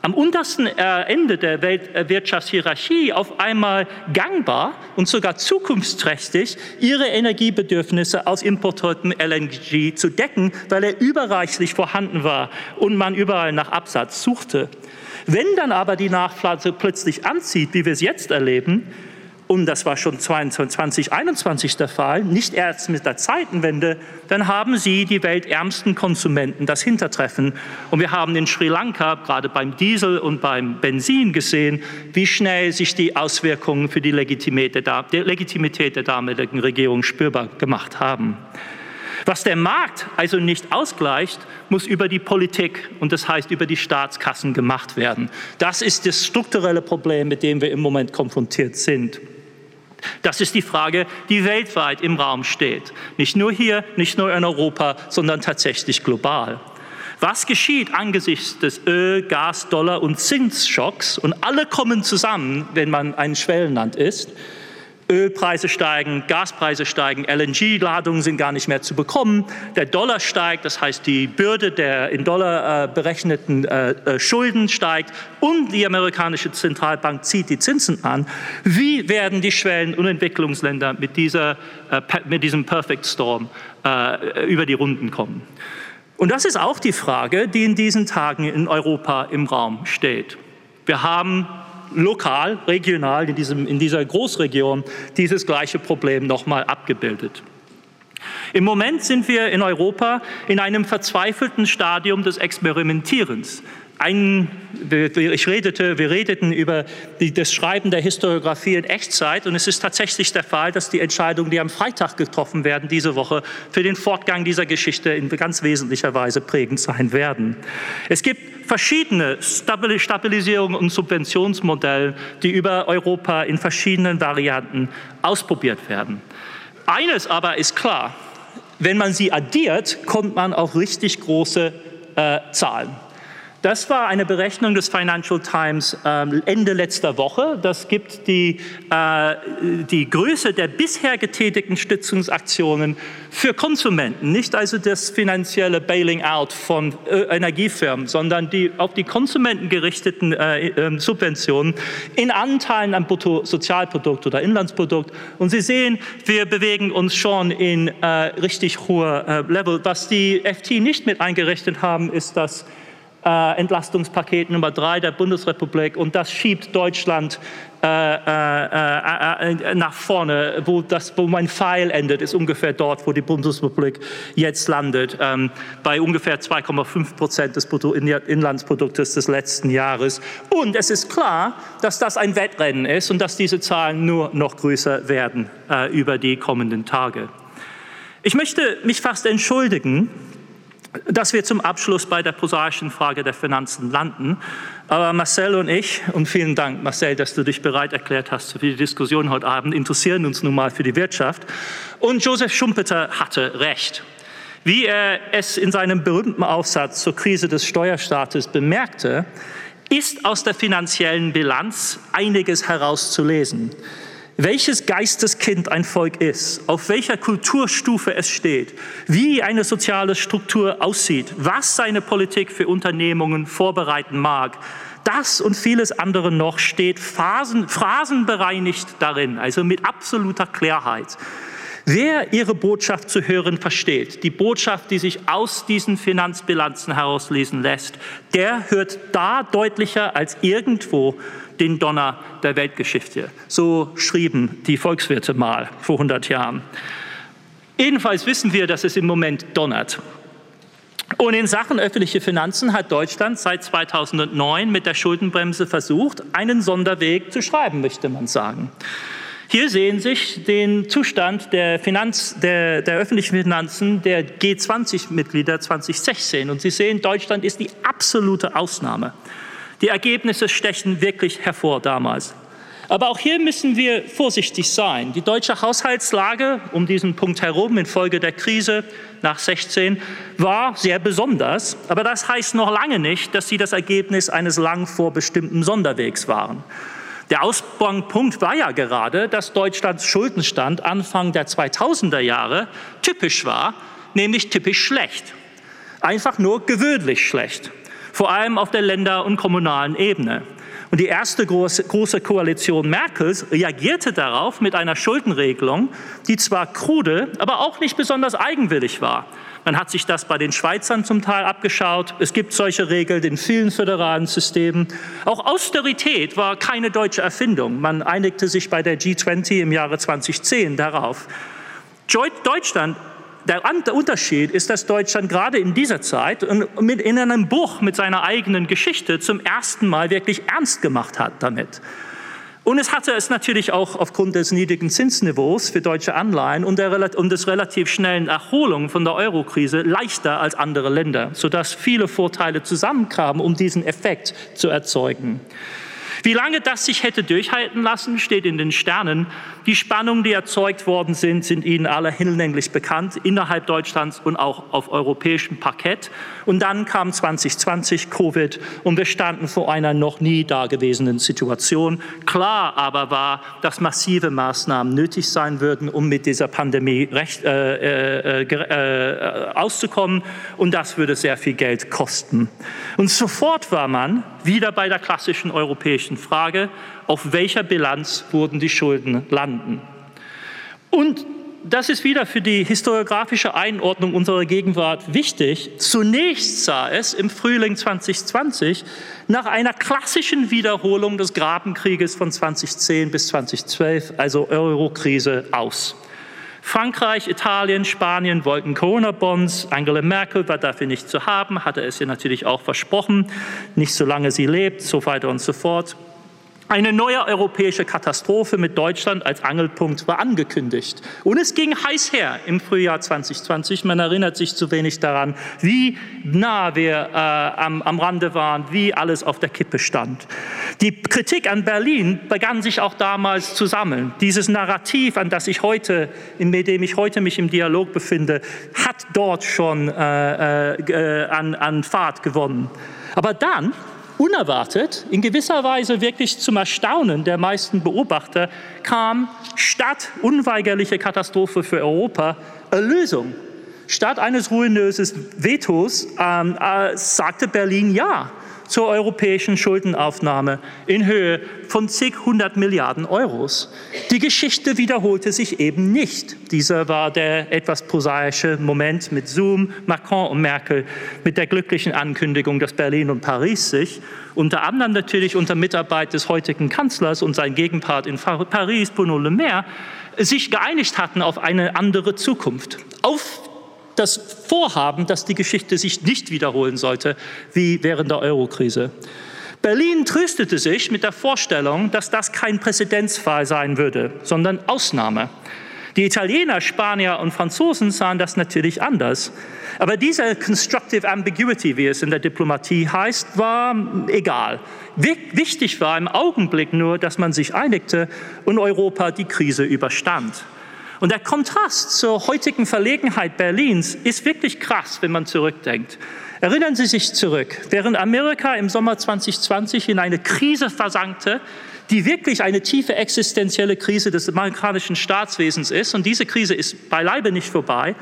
am untersten äh, Ende der Weltwirtschaftshierarchie auf einmal gangbar und sogar zukunftsträchtig, ihre Energiebedürfnisse aus importiertem LNG zu decken, weil er überreichlich vorhanden war und man überall nach Absatz suchte. Wenn dann aber die Nachfrage plötzlich anzieht, wie wir es jetzt erleben, und das war schon 2021 der Fall, nicht erst mit der Zeitenwende, dann haben sie die weltärmsten Konsumenten das Hintertreffen. Und wir haben in Sri Lanka gerade beim Diesel und beim Benzin gesehen, wie schnell sich die Auswirkungen für die Legitimität der damaligen Regierung spürbar gemacht haben. Was der Markt also nicht ausgleicht, muss über die Politik und das heißt über die Staatskassen gemacht werden. Das ist das strukturelle Problem, mit dem wir im Moment konfrontiert sind. Das ist die Frage, die weltweit im Raum steht. Nicht nur hier, nicht nur in Europa, sondern tatsächlich global. Was geschieht angesichts des Öl-, Gas-, Dollar- und Zinsschocks? Und alle kommen zusammen, wenn man ein Schwellenland ist. Ölpreise steigen, Gaspreise steigen, LNG-Ladungen sind gar nicht mehr zu bekommen, der Dollar steigt, das heißt die Bürde der in Dollar äh, berechneten äh, äh, Schulden steigt und die amerikanische Zentralbank zieht die Zinsen an. Wie werden die Schwellen- und Entwicklungsländer mit, dieser, äh, mit diesem Perfect Storm äh, über die Runden kommen? Und das ist auch die Frage, die in diesen Tagen in Europa im Raum steht. Wir haben lokal, regional in, diesem, in dieser Großregion dieses gleiche Problem nochmal abgebildet. Im Moment sind wir in Europa in einem verzweifelten Stadium des Experimentierens ein, ich redete, wir redeten über die, das Schreiben der Historiografie in Echtzeit und es ist tatsächlich der Fall, dass die Entscheidungen, die am Freitag getroffen werden, diese Woche für den Fortgang dieser Geschichte in ganz wesentlicher Weise prägend sein werden. Es gibt verschiedene Stabilisierung und Subventionsmodelle, die über Europa in verschiedenen Varianten ausprobiert werden. Eines aber ist klar, wenn man sie addiert, kommt man auf richtig große äh, Zahlen. Das war eine Berechnung des Financial Times ähm, Ende letzter Woche. Das gibt die, äh, die Größe der bisher getätigten Stützungsaktionen für Konsumenten, nicht also das finanzielle Bailing out von äh, Energiefirmen, sondern die auf die Konsumenten gerichteten äh, ähm, Subventionen in Anteilen am Bruttosozialprodukt oder Inlandsprodukt. Und Sie sehen, wir bewegen uns schon in richtig hoher Level. Was die FT nicht mit eingerechnet haben, ist, dass äh, Entlastungspaket Nummer drei der Bundesrepublik und das schiebt Deutschland äh, äh, äh, nach vorne, wo, das, wo mein Pfeil endet, ist ungefähr dort, wo die Bundesrepublik jetzt landet, ähm, bei ungefähr 2,5 Prozent des Inlandsproduktes des letzten Jahres. Und es ist klar, dass das ein Wettrennen ist und dass diese Zahlen nur noch größer werden äh, über die kommenden Tage. Ich möchte mich fast entschuldigen, dass wir zum Abschluss bei der prosaischen Frage der Finanzen landen. Aber Marcel und ich, und vielen Dank, Marcel, dass du dich bereit erklärt hast für die Diskussion heute Abend, interessieren uns nun mal für die Wirtschaft. Und Josef Schumpeter hatte recht. Wie er es in seinem berühmten Aufsatz zur Krise des Steuerstaates bemerkte, ist aus der finanziellen Bilanz einiges herauszulesen welches Geisteskind ein Volk ist, auf welcher Kulturstufe es steht, wie eine soziale Struktur aussieht, was seine Politik für Unternehmungen vorbereiten mag. Das und vieles andere noch steht phasen, phrasenbereinigt darin, also mit absoluter Klarheit. Wer ihre Botschaft zu hören versteht, die Botschaft, die sich aus diesen Finanzbilanzen herauslesen lässt, der hört da deutlicher als irgendwo den Donner der Weltgeschichte. So schrieben die Volkswirte mal vor 100 Jahren. Jedenfalls wissen wir, dass es im Moment donnert. Und in Sachen öffentliche Finanzen hat Deutschland seit 2009 mit der Schuldenbremse versucht, einen Sonderweg zu schreiben, möchte man sagen. Hier sehen Sie den Zustand der, Finanz, der, der öffentlichen Finanzen der G20-Mitglieder 2016. Und Sie sehen, Deutschland ist die absolute Ausnahme. Die Ergebnisse stechen wirklich hervor damals. Aber auch hier müssen wir vorsichtig sein. Die deutsche Haushaltslage um diesen Punkt herum infolge der Krise nach 16 war sehr besonders. Aber das heißt noch lange nicht, dass sie das Ergebnis eines lang vorbestimmten Sonderwegs waren. Der Ausgangspunkt war ja gerade, dass Deutschlands Schuldenstand Anfang der 2000er Jahre typisch war, nämlich typisch schlecht. Einfach nur gewöhnlich schlecht vor allem auf der Länder- und kommunalen Ebene. Und die erste große, große, Koalition Merkels reagierte darauf mit einer Schuldenregelung, die zwar krude, aber auch nicht besonders eigenwillig war. Man hat sich das bei den Schweizern zum Teil abgeschaut. Es gibt solche Regeln in vielen föderalen Systemen. Auch Austerität war keine deutsche Erfindung. Man einigte sich bei der G20 im Jahre 2010 darauf. Deutschland der Unterschied ist, dass Deutschland gerade in dieser Zeit in einem Buch mit seiner eigenen Geschichte zum ersten Mal wirklich ernst gemacht hat damit. Und es hatte es natürlich auch aufgrund des niedrigen Zinsniveaus für deutsche Anleihen und, der, und des relativ schnellen Erholung von der Eurokrise leichter als andere Länder, sodass viele Vorteile zusammenkamen, um diesen Effekt zu erzeugen. Wie lange das sich hätte durchhalten lassen, steht in den Sternen. Die Spannungen, die erzeugt worden sind, sind Ihnen alle hinlänglich bekannt, innerhalb Deutschlands und auch auf europäischem Parkett. Und dann kam 2020 Covid und wir standen vor einer noch nie dagewesenen Situation. Klar aber war, dass massive Maßnahmen nötig sein würden, um mit dieser Pandemie recht, äh, äh, äh, auszukommen. Und das würde sehr viel Geld kosten. Und sofort war man wieder bei der klassischen europäischen Frage, auf welcher Bilanz wurden die Schulden landen. Und das ist wieder für die historiografische Einordnung unserer Gegenwart wichtig. Zunächst sah es im Frühling 2020 nach einer klassischen Wiederholung des Grabenkrieges von 2010 bis 2012, also Eurokrise, aus. Frankreich, Italien, Spanien wollten Corona-Bonds. Angela Merkel war dafür nicht zu haben, hatte es ihr natürlich auch versprochen, nicht solange sie lebt, so weiter und so fort. Eine neue europäische Katastrophe mit Deutschland als Angelpunkt war angekündigt. Und es ging heiß her im Frühjahr 2020. Man erinnert sich zu wenig daran, wie nah wir äh, am, am Rande waren, wie alles auf der Kippe stand. Die Kritik an Berlin begann sich auch damals zu sammeln. Dieses Narrativ, an das ich heute, in dem ich heute mich im Dialog befinde, hat dort schon äh, äh, an, an Fahrt gewonnen. Aber dann unerwartet, in gewisser Weise wirklich zum Erstaunen der meisten Beobachter, kam statt unweigerliche Katastrophe für Europa Erlösung. Statt eines ruinösen Vetos ähm, äh, sagte Berlin Ja zur europäischen Schuldenaufnahme in Höhe von zig hundert Milliarden Euros. Die Geschichte wiederholte sich eben nicht. Dieser war der etwas prosaische Moment mit Zoom, Macron und Merkel, mit der glücklichen Ankündigung, dass Berlin und Paris sich unter anderem natürlich unter Mitarbeit des heutigen Kanzlers und sein Gegenpart in Paris, Bruno Le Maire, sich geeinigt hatten auf eine andere Zukunft, auf das Vorhaben, dass die Geschichte sich nicht wiederholen sollte wie während der Eurokrise. Berlin tröstete sich mit der Vorstellung, dass das kein Präzedenzfall sein würde, sondern Ausnahme. Die Italiener, Spanier und Franzosen sahen das natürlich anders. Aber diese Constructive Ambiguity, wie es in der Diplomatie heißt, war egal. Wichtig war im Augenblick nur, dass man sich einigte und Europa die Krise überstand. Und der Kontrast zur heutigen Verlegenheit Berlins ist wirklich krass, wenn man zurückdenkt. Erinnern Sie sich zurück, während Amerika im Sommer 2020 in eine Krise versankte, die wirklich eine tiefe existenzielle Krise des amerikanischen Staatswesens ist, und diese Krise ist beileibe nicht vorbei,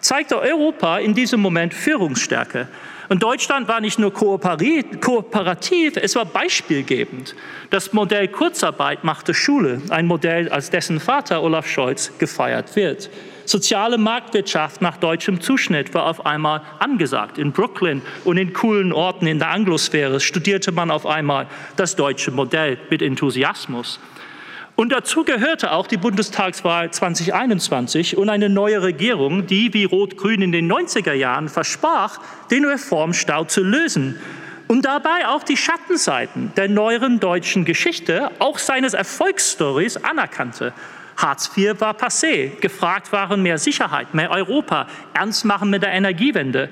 zeigte Europa in diesem Moment Führungsstärke. Und Deutschland war nicht nur kooperativ, es war beispielgebend. Das Modell Kurzarbeit machte Schule, ein Modell, als dessen Vater Olaf Scholz gefeiert wird. Soziale Marktwirtschaft nach deutschem Zuschnitt war auf einmal angesagt. In Brooklyn und in coolen Orten in der Anglosphäre studierte man auf einmal das deutsche Modell mit Enthusiasmus. Und dazu gehörte auch die Bundestagswahl 2021 und eine neue Regierung, die wie Rot-Grün in den 90er Jahren versprach, den Reformstau zu lösen und dabei auch die Schattenseiten der neueren deutschen Geschichte, auch seines Erfolgsstories anerkannte. Hartz IV war passé. Gefragt waren mehr Sicherheit, mehr Europa, ernst machen mit der Energiewende.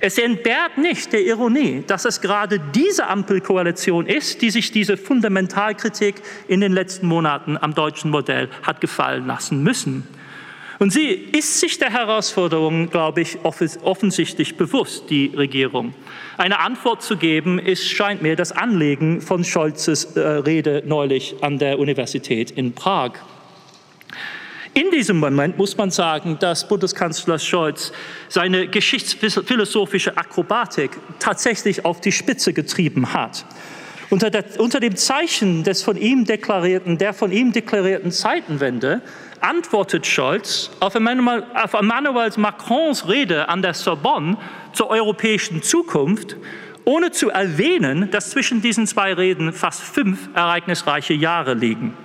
Es entbehrt nicht der Ironie, dass es gerade diese Ampelkoalition ist, die sich diese Fundamentalkritik in den letzten Monaten am deutschen Modell hat gefallen lassen müssen. Und sie ist sich der Herausforderung, glaube ich, offensichtlich bewusst, die Regierung. Eine Antwort zu geben, ist, scheint mir, das Anliegen von Scholzes äh, Rede neulich an der Universität in Prag. In diesem Moment muss man sagen, dass Bundeskanzler Scholz seine geschichtsphilosophische Akrobatik tatsächlich auf die Spitze getrieben hat. Unter, der, unter, dem Zeichen des von ihm deklarierten, der von ihm deklarierten Zeitenwende antwortet Scholz auf Emmanuel, auf Emmanuel Macrons Rede an der Sorbonne zur europäischen Zukunft, ohne zu erwähnen, dass zwischen diesen zwei Reden fast fünf ereignisreiche Jahre liegen.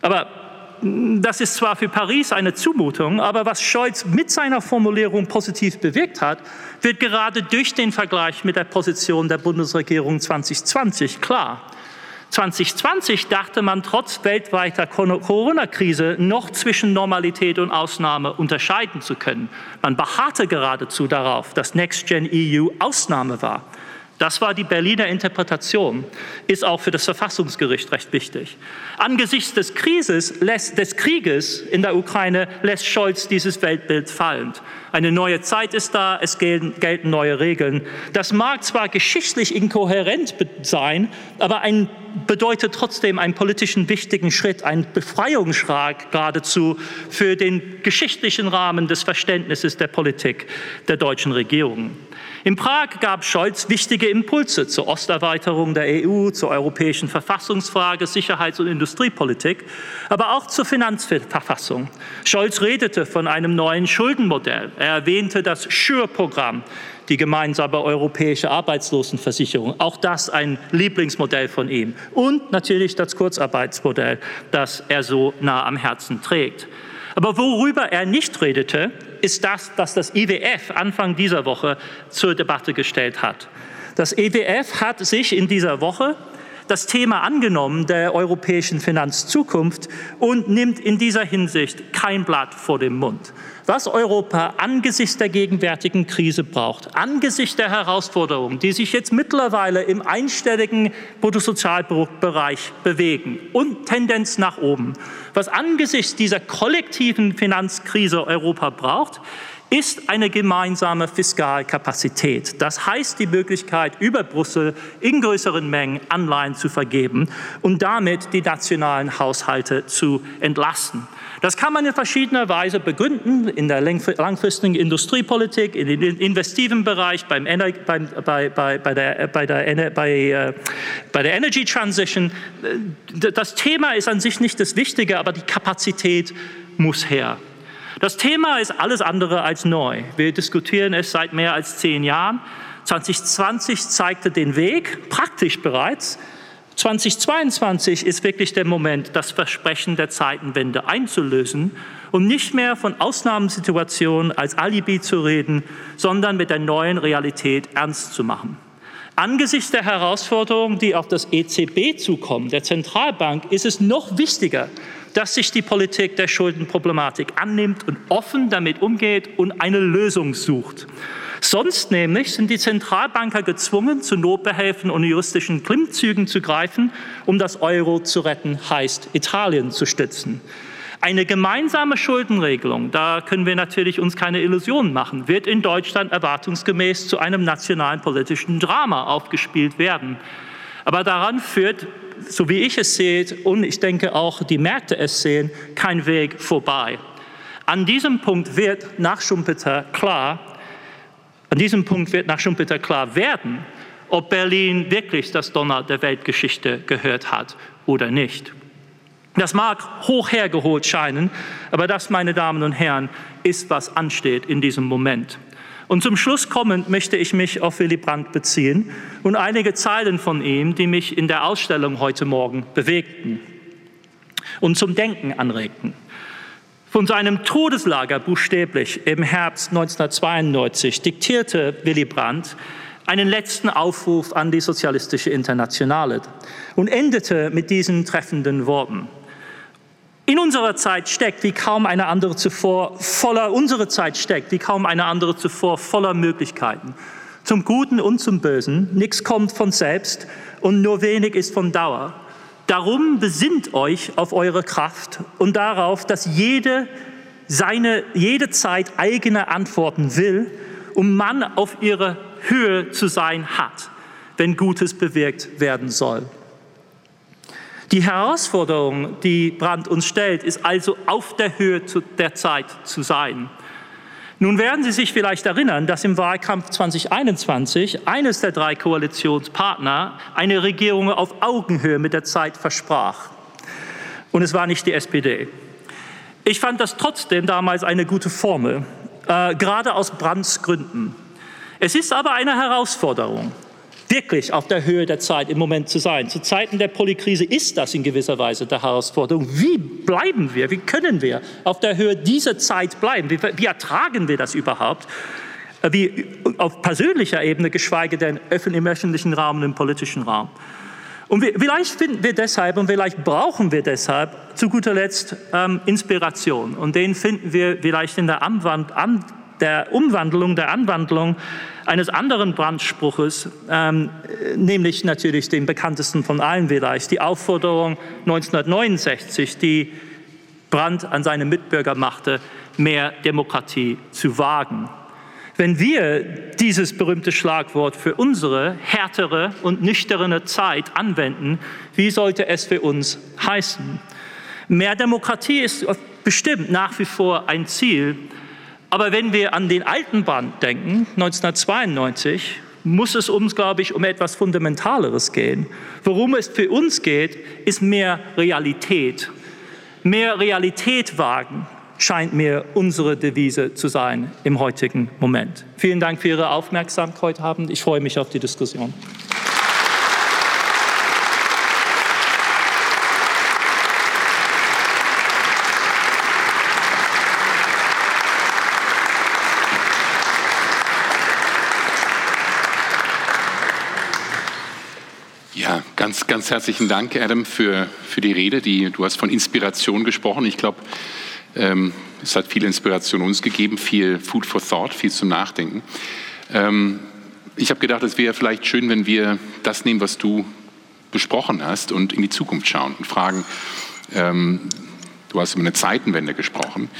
Aber das ist zwar für Paris eine Zumutung, aber was Scholz mit seiner Formulierung positiv bewirkt hat, wird gerade durch den Vergleich mit der Position der Bundesregierung 2020 klar. 2020 dachte man trotz weltweiter Corona-Krise noch zwischen Normalität und Ausnahme unterscheiden zu können. Man beharrte geradezu darauf, dass Next Gen EU Ausnahme war. Das war die Berliner Interpretation, ist auch für das Verfassungsgericht recht wichtig. Angesichts des, Krises des Krieges in der Ukraine lässt Scholz dieses Weltbild fallen. Eine neue Zeit ist da, es gelten, gelten neue Regeln. Das mag zwar geschichtlich inkohärent sein, aber ein, bedeutet trotzdem einen politischen wichtigen Schritt, einen Befreiungsschlag geradezu für den geschichtlichen Rahmen des Verständnisses der Politik der deutschen Regierung. In Prag gab Scholz wichtige Impulse zur Osterweiterung der EU, zur europäischen Verfassungsfrage, Sicherheits- und Industriepolitik, aber auch zur Finanzverfassung. Scholz redete von einem neuen Schuldenmodell. Er erwähnte das Schür-Programm, die gemeinsame europäische Arbeitslosenversicherung. Auch das ein Lieblingsmodell von ihm. Und natürlich das Kurzarbeitsmodell, das er so nah am Herzen trägt. Aber worüber er nicht redete, ist das, was das IWF Anfang dieser Woche zur Debatte gestellt hat. Das IWF hat sich in dieser Woche das Thema angenommen der europäischen Finanzzukunft und nimmt in dieser Hinsicht kein Blatt vor dem Mund. Was Europa angesichts der gegenwärtigen Krise braucht, angesichts der Herausforderungen, die sich jetzt mittlerweile im einstelligen Bruttosozialbereich bewegen und Tendenz nach oben, was angesichts dieser kollektiven Finanzkrise Europa braucht, ist eine gemeinsame Fiskalkapazität. Das heißt die Möglichkeit, über Brüssel in größeren Mengen Anleihen zu vergeben und damit die nationalen Haushalte zu entlasten. Das kann man in verschiedener Weise begründen, in der langfristigen Industriepolitik, in den investiven Bereich, beim, beim, bei, bei, bei, der, bei, der, bei, äh, bei der Energy Transition. Das Thema ist an sich nicht das Wichtige, aber die Kapazität muss her. Das Thema ist alles andere als neu. Wir diskutieren es seit mehr als zehn Jahren. 2020 zeigte den Weg, praktisch bereits. 2022 ist wirklich der Moment, das Versprechen der Zeitenwende einzulösen und nicht mehr von Ausnahmesituationen als Alibi zu reden, sondern mit der neuen Realität ernst zu machen. Angesichts der Herausforderungen, die auf das EZB zukommen, der Zentralbank, ist es noch wichtiger, dass sich die Politik der Schuldenproblematik annimmt und offen damit umgeht und eine Lösung sucht. Sonst nämlich sind die Zentralbanker gezwungen, zu Notbehelfen und juristischen Klimmzügen zu greifen, um das Euro zu retten, heißt Italien zu stützen. Eine gemeinsame Schuldenregelung, da können wir natürlich uns keine Illusionen machen, wird in Deutschland erwartungsgemäß zu einem nationalen politischen Drama aufgespielt werden. Aber daran führt, so wie ich es sehe und ich denke auch die Märkte es sehen, kein Weg vorbei. An diesem Punkt wird nach Schumpeter klar, an diesem Punkt wird nach Schumpeter klar werden, ob Berlin wirklich das Donner der Weltgeschichte gehört hat oder nicht. Das mag hoch hergeholt scheinen, aber das, meine Damen und Herren, ist, was ansteht in diesem Moment. Und zum Schluss kommend möchte ich mich auf Willy Brandt beziehen und einige Zeilen von ihm, die mich in der Ausstellung heute Morgen bewegten und zum Denken anregten. Von seinem Todeslager buchstäblich im Herbst 1992 diktierte Willy Brandt einen letzten Aufruf an die Sozialistische Internationale und endete mit diesen treffenden Worten. In unserer Zeit steckt wie kaum eine andere zuvor voller, unsere Zeit steckt wie kaum eine andere zuvor voller Möglichkeiten. Zum Guten und zum Bösen. Nichts kommt von selbst und nur wenig ist von Dauer. Darum besinnt euch auf eure Kraft und darauf, dass jede seine, jede Zeit eigene Antworten will und man auf ihre Höhe zu sein hat, wenn Gutes bewirkt werden soll. Die Herausforderung, die Brandt uns stellt, ist also auf der Höhe der Zeit zu sein. Nun werden Sie sich vielleicht erinnern, dass im Wahlkampf 2021 eines der drei Koalitionspartner eine Regierung auf Augenhöhe mit der Zeit versprach. Und es war nicht die SPD. Ich fand das trotzdem damals eine gute Formel, äh, gerade aus Brandts Gründen. Es ist aber eine Herausforderung wirklich auf der Höhe der Zeit im Moment zu sein. Zu Zeiten der Polykrise ist das in gewisser Weise der Herausforderung. Wie bleiben wir, wie können wir auf der Höhe dieser Zeit bleiben? Wie, wie ertragen wir das überhaupt? Wie auf persönlicher Ebene, geschweige denn im öffentlichen Raum und im politischen Raum. Und wir, vielleicht finden wir deshalb und vielleicht brauchen wir deshalb zu guter Letzt ähm, Inspiration. Und den finden wir vielleicht in der, Anwand, an, der Umwandlung, der Anwandlung eines anderen Brandspruches, ähm, nämlich natürlich dem bekanntesten von allen vielleicht, die Aufforderung 1969, die Brandt an seine Mitbürger machte, mehr Demokratie zu wagen. Wenn wir dieses berühmte Schlagwort für unsere härtere und nüchterne Zeit anwenden, wie sollte es für uns heißen? Mehr Demokratie ist bestimmt nach wie vor ein Ziel, aber wenn wir an den alten Band denken, 1992, muss es uns, glaube ich, um etwas Fundamentaleres gehen. Worum es für uns geht, ist mehr Realität. Mehr Realität wagen scheint mir unsere Devise zu sein im heutigen Moment. Vielen Dank für Ihre Aufmerksamkeit heute Abend. Ich freue mich auf die Diskussion. Ganz, herzlichen Dank, Adam, für, für die Rede. Die, du hast von Inspiration gesprochen. Ich glaube, ähm, es hat viel Inspiration uns gegeben, viel Food for Thought, viel zum Nachdenken. Ähm, ich habe gedacht, es wäre vielleicht schön, wenn wir das nehmen, was du besprochen hast und in die Zukunft schauen und fragen, ähm, Du hast über eine Zeitenwende gesprochen.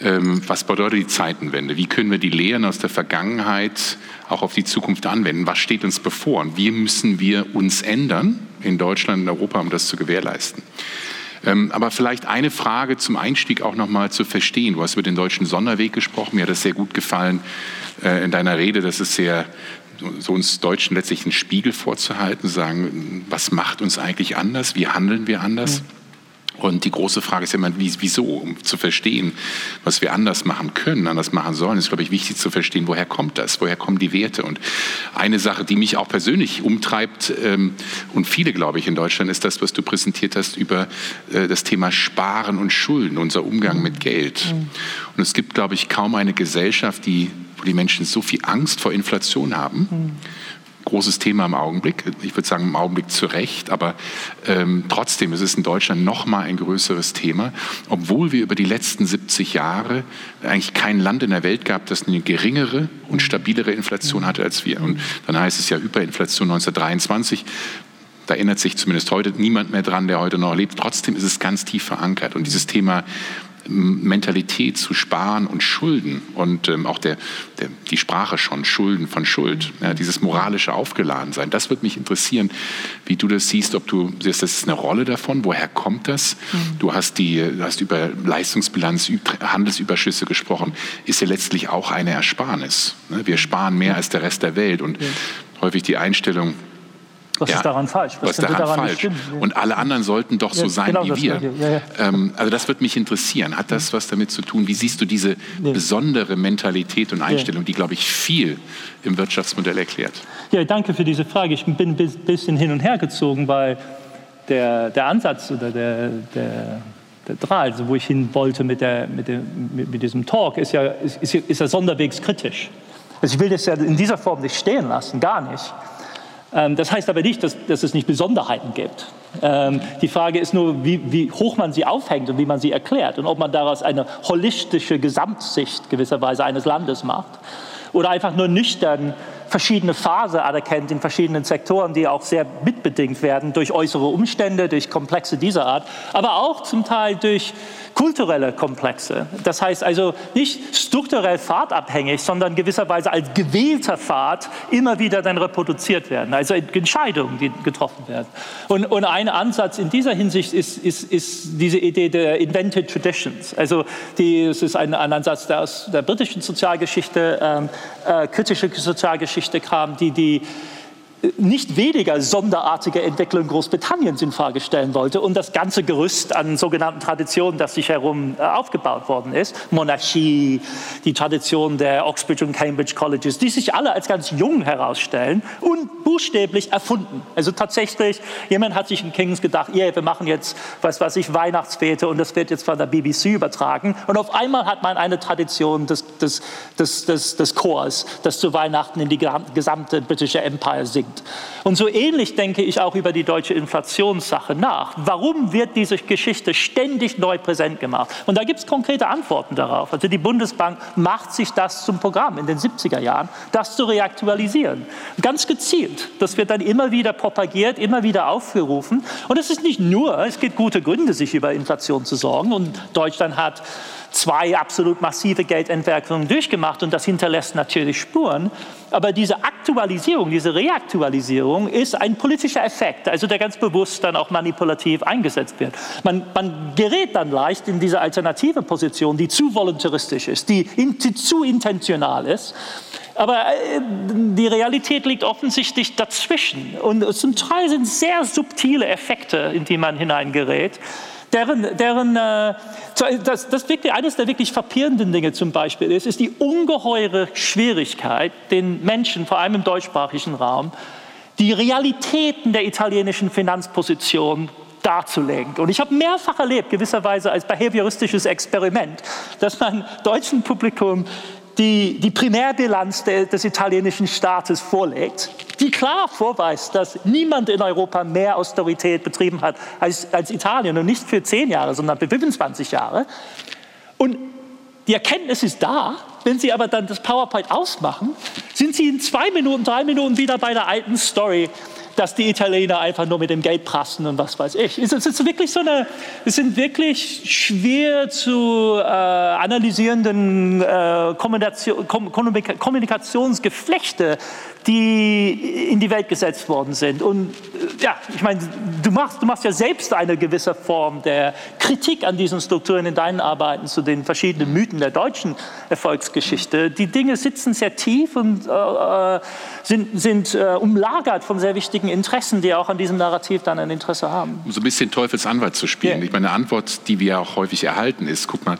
Ähm, was bedeutet die Zeitenwende? Wie können wir die Lehren aus der Vergangenheit auch auf die Zukunft anwenden? Was steht uns bevor? Und wie müssen wir uns ändern in Deutschland und Europa, um das zu gewährleisten? Ähm, aber vielleicht eine Frage zum Einstieg auch nochmal zu verstehen. Du hast über den deutschen Sonderweg gesprochen. Mir hat das sehr gut gefallen äh, in deiner Rede. Das ist sehr so uns Deutschen letztlich einen Spiegel vorzuhalten, sagen, was macht uns eigentlich anders? Wie handeln wir anders? Mhm. Und die große Frage ist immer, wieso? Um zu verstehen, was wir anders machen können, anders machen sollen, ist, glaube ich, wichtig zu verstehen, woher kommt das? Woher kommen die Werte? Und eine Sache, die mich auch persönlich umtreibt ähm, und viele, glaube ich, in Deutschland, ist das, was du präsentiert hast über äh, das Thema Sparen und Schulden, unser Umgang mit Geld. Mhm. Und es gibt, glaube ich, kaum eine Gesellschaft, die, wo die Menschen so viel Angst vor Inflation haben. Mhm großes Thema im Augenblick. Ich würde sagen, im Augenblick zu Recht, aber ähm, trotzdem ist es in Deutschland noch mal ein größeres Thema, obwohl wir über die letzten 70 Jahre eigentlich kein Land in der Welt gab, das eine geringere und stabilere Inflation hatte als wir. Und dann heißt es ja Hyperinflation 1923. Da erinnert sich zumindest heute niemand mehr dran, der heute noch lebt. Trotzdem ist es ganz tief verankert. Und dieses Thema Mentalität zu sparen und Schulden und ähm, auch der, der, die Sprache schon, Schulden von Schuld, ja, dieses moralische Aufgeladensein, das würde mich interessieren, wie du das siehst, ob du siehst, das ist eine Rolle davon, woher kommt das? Mhm. Du hast, die, du hast über Leistungsbilanz, Handelsüberschüsse gesprochen, ist ja letztlich auch eine Ersparnis. Ne? Wir sparen mehr als der Rest der Welt und häufig die Einstellung, was ja, ist daran falsch? Was, was daran, daran falsch? Und alle anderen sollten doch so sein genau wie wir. Ja, ähm, also das würde mich interessieren. Hat das was damit zu tun? Wie siehst du diese besondere Mentalität und Einstellung, die, glaube ich, viel im Wirtschaftsmodell erklärt? Ja, danke für diese Frage. Ich bin ein bisschen hin und her gezogen, weil der, der Ansatz oder der, der der Draht, also wo ich hin wollte mit, der, mit, der, mit, diesem Talk, ist ja, ist, ist ja sonderwegs kritisch. Also ich will das ja in dieser Form nicht stehen lassen, gar nicht. Ähm, das heißt aber nicht, dass, dass es nicht Besonderheiten gibt. Ähm, die Frage ist nur, wie, wie, hoch man sie aufhängt und wie man sie erklärt und ob man daraus eine holistische Gesamtsicht gewisserweise eines Landes macht oder einfach nur nüchtern verschiedene Phasen anerkennt in verschiedenen Sektoren, die auch sehr mitbedingt werden durch äußere Umstände, durch Komplexe dieser Art, aber auch zum Teil durch kulturelle Komplexe. Das heißt also nicht strukturell fahrtabhängig, sondern gewisserweise als gewählter Pfad immer wieder dann reproduziert werden. Also Entscheidungen, die getroffen werden. Und, und ein Ansatz in dieser Hinsicht ist, ist, ist diese Idee der Invented Traditions. Also die, es ist ein, ein Ansatz, der aus der britischen Sozialgeschichte, ähm, äh, kritische Sozialgeschichte, Geschichte kam, die die nicht weniger sonderartige Entwicklung Großbritanniens in Frage stellen wollte und das ganze Gerüst an sogenannten Traditionen, das sich herum äh, aufgebaut worden ist, Monarchie, die Tradition der Oxbridge und Cambridge Colleges, die sich alle als ganz jung herausstellen und buchstäblich erfunden. Also tatsächlich, jemand hat sich in Kings gedacht, yeah, wir machen jetzt, was weiß ich, Weihnachtsfete und das wird jetzt von der BBC übertragen. Und auf einmal hat man eine Tradition des, des, des, des, des Chors, das zu Weihnachten in die gesamte britische Empire singt kommt. Und so ähnlich denke ich auch über die deutsche Inflationssache nach. Warum wird diese Geschichte ständig neu präsent gemacht? Und da gibt es konkrete Antworten darauf. Also die Bundesbank macht sich das zum Programm in den 70er Jahren, das zu reaktualisieren. Ganz gezielt. Das wird dann immer wieder propagiert, immer wieder aufgerufen. Und es ist nicht nur, es gibt gute Gründe, sich über Inflation zu sorgen. Und Deutschland hat zwei absolut massive Geldentwerfungen durchgemacht und das hinterlässt natürlich Spuren. Aber diese Aktualisierung, diese Reaktualisierung ist ein politischer Effekt, also der ganz bewusst dann auch manipulativ eingesetzt wird. Man, man gerät dann leicht in diese alternative Position, die zu voluntaristisch ist, die, in, die zu intentional ist. Aber äh, die Realität liegt offensichtlich dazwischen. Und zum Teil sind sehr subtile Effekte, in die man hineingerät deren, deren äh, das, das wirklich, eines der wirklich verpierenden Dinge zum Beispiel ist, ist die ungeheure Schwierigkeit, den Menschen, vor allem im deutschsprachigen Raum, die Realitäten der italienischen Finanzposition darzulegen. Und ich habe mehrfach erlebt, gewisserweise als behavioristisches Experiment, dass man deutschen Publikum die, die Primärbilanz de, des italienischen Staates vorlegt, die klar vorweist, dass niemand in Europa mehr Austerität betrieben hat als, als Italien. Und nicht für zehn Jahre, sondern für 25 Jahre. Und die Erkenntnis ist da, wenn Sie aber dann das PowerPoint ausmachen, sind Sie in zwei Minuten, drei Minuten wieder bei der alten Story dass die Italiener einfach nur mit dem Geld prassen und was weiß ich. Es ist wirklich so eine, es sind wirklich schwer zu äh, analysierenden äh, Kommunikation, Kommunikationsgeflechte, die in die Welt gesetzt worden sind. Und äh, ja, ich meine, du machst, du machst ja selbst eine gewisse Form der Kritik an diesen Strukturen in deinen Arbeiten zu den verschiedenen Mythen der deutschen Erfolgsgeschichte. Die Dinge sitzen sehr tief und äh, äh sind, sind äh, umlagert von sehr wichtigen Interessen, die auch an diesem Narrativ dann ein Interesse haben. Um so ein bisschen Teufelsanwalt zu spielen. Yeah. Ich meine, eine Antwort, die wir auch häufig erhalten, ist, guck mal,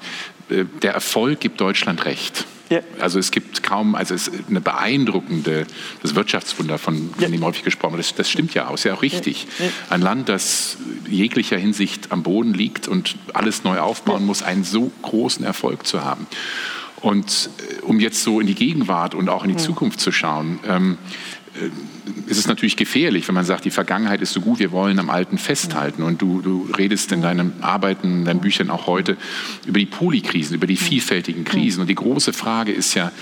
der Erfolg gibt Deutschland recht. Ja. Also es gibt kaum, also es ist eine beeindruckende, das Wirtschaftswunder, von ja. dem häufig gesprochen wird, das, das, stimmt ja auch, ist ja auch richtig. Ja. Ein Land, das jeglicher Hinsicht am Boden liegt und alles neu aufbauen muss, einen so großen Erfolg zu haben. Und äh, um jetzt so in die Gegenwart und auch in die Zukunft zu schauen, ähm, äh, ist es natürlich gefährlich, wenn man sagt, die Vergangenheit ist so gut, wir wollen am Alten festhalten. Und du, du redest in deinen Arbeiten, in deinen Büchern auch heute über die Polykrisen, über die vielfältigen Krisen. Und die große Frage ist ja,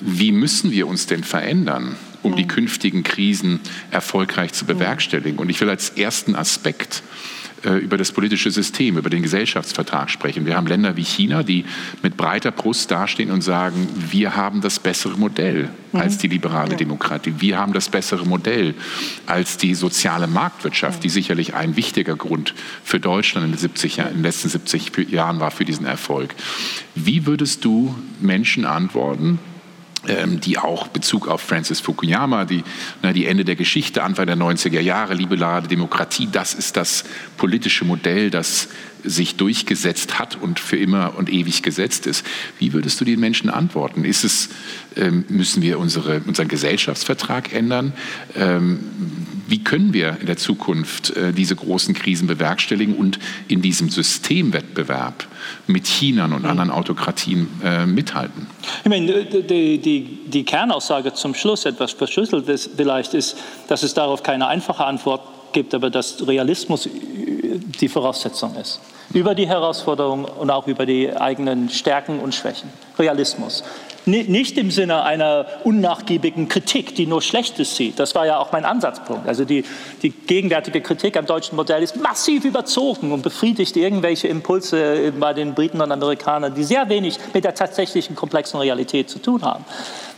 wie müssen wir uns denn verändern, um die künftigen Krisen erfolgreich zu bewerkstelligen? Und ich will als ersten Aspekt über das politische System, über den Gesellschaftsvertrag sprechen. Wir haben Länder wie China, die mit breiter Brust dastehen und sagen, wir haben das bessere Modell als die liberale Demokratie. Wir haben das bessere Modell als die soziale Marktwirtschaft, die sicherlich ein wichtiger Grund für Deutschland in den, 70, in den letzten 70 Jahren war für diesen Erfolg. Wie würdest du Menschen antworten, die auch Bezug auf Francis Fukuyama, die, na, die Ende der Geschichte, Anfang der 90er Jahre, liberale Demokratie, das ist das politische Modell, das sich durchgesetzt hat und für immer und ewig gesetzt ist. Wie würdest du den Menschen antworten? Ist es, ähm, müssen wir unsere, unseren Gesellschaftsvertrag ändern? Ähm, wie können wir in der Zukunft äh, diese großen Krisen bewerkstelligen und in diesem Systemwettbewerb mit China und anderen Autokratien äh, mithalten? Ich meine, die, die, die Kernaussage zum Schluss, etwas verschlüsselt ist, vielleicht ist, dass es darauf keine einfache Antwort gibt, aber dass Realismus die Voraussetzung ist über die Herausforderungen und auch über die eigenen Stärken und Schwächen. Realismus. Nicht im Sinne einer unnachgiebigen Kritik, die nur Schlechtes sieht. Das war ja auch mein Ansatzpunkt. Also die, die gegenwärtige Kritik am deutschen Modell ist massiv überzogen und befriedigt irgendwelche Impulse bei den Briten und Amerikanern, die sehr wenig mit der tatsächlichen komplexen Realität zu tun haben.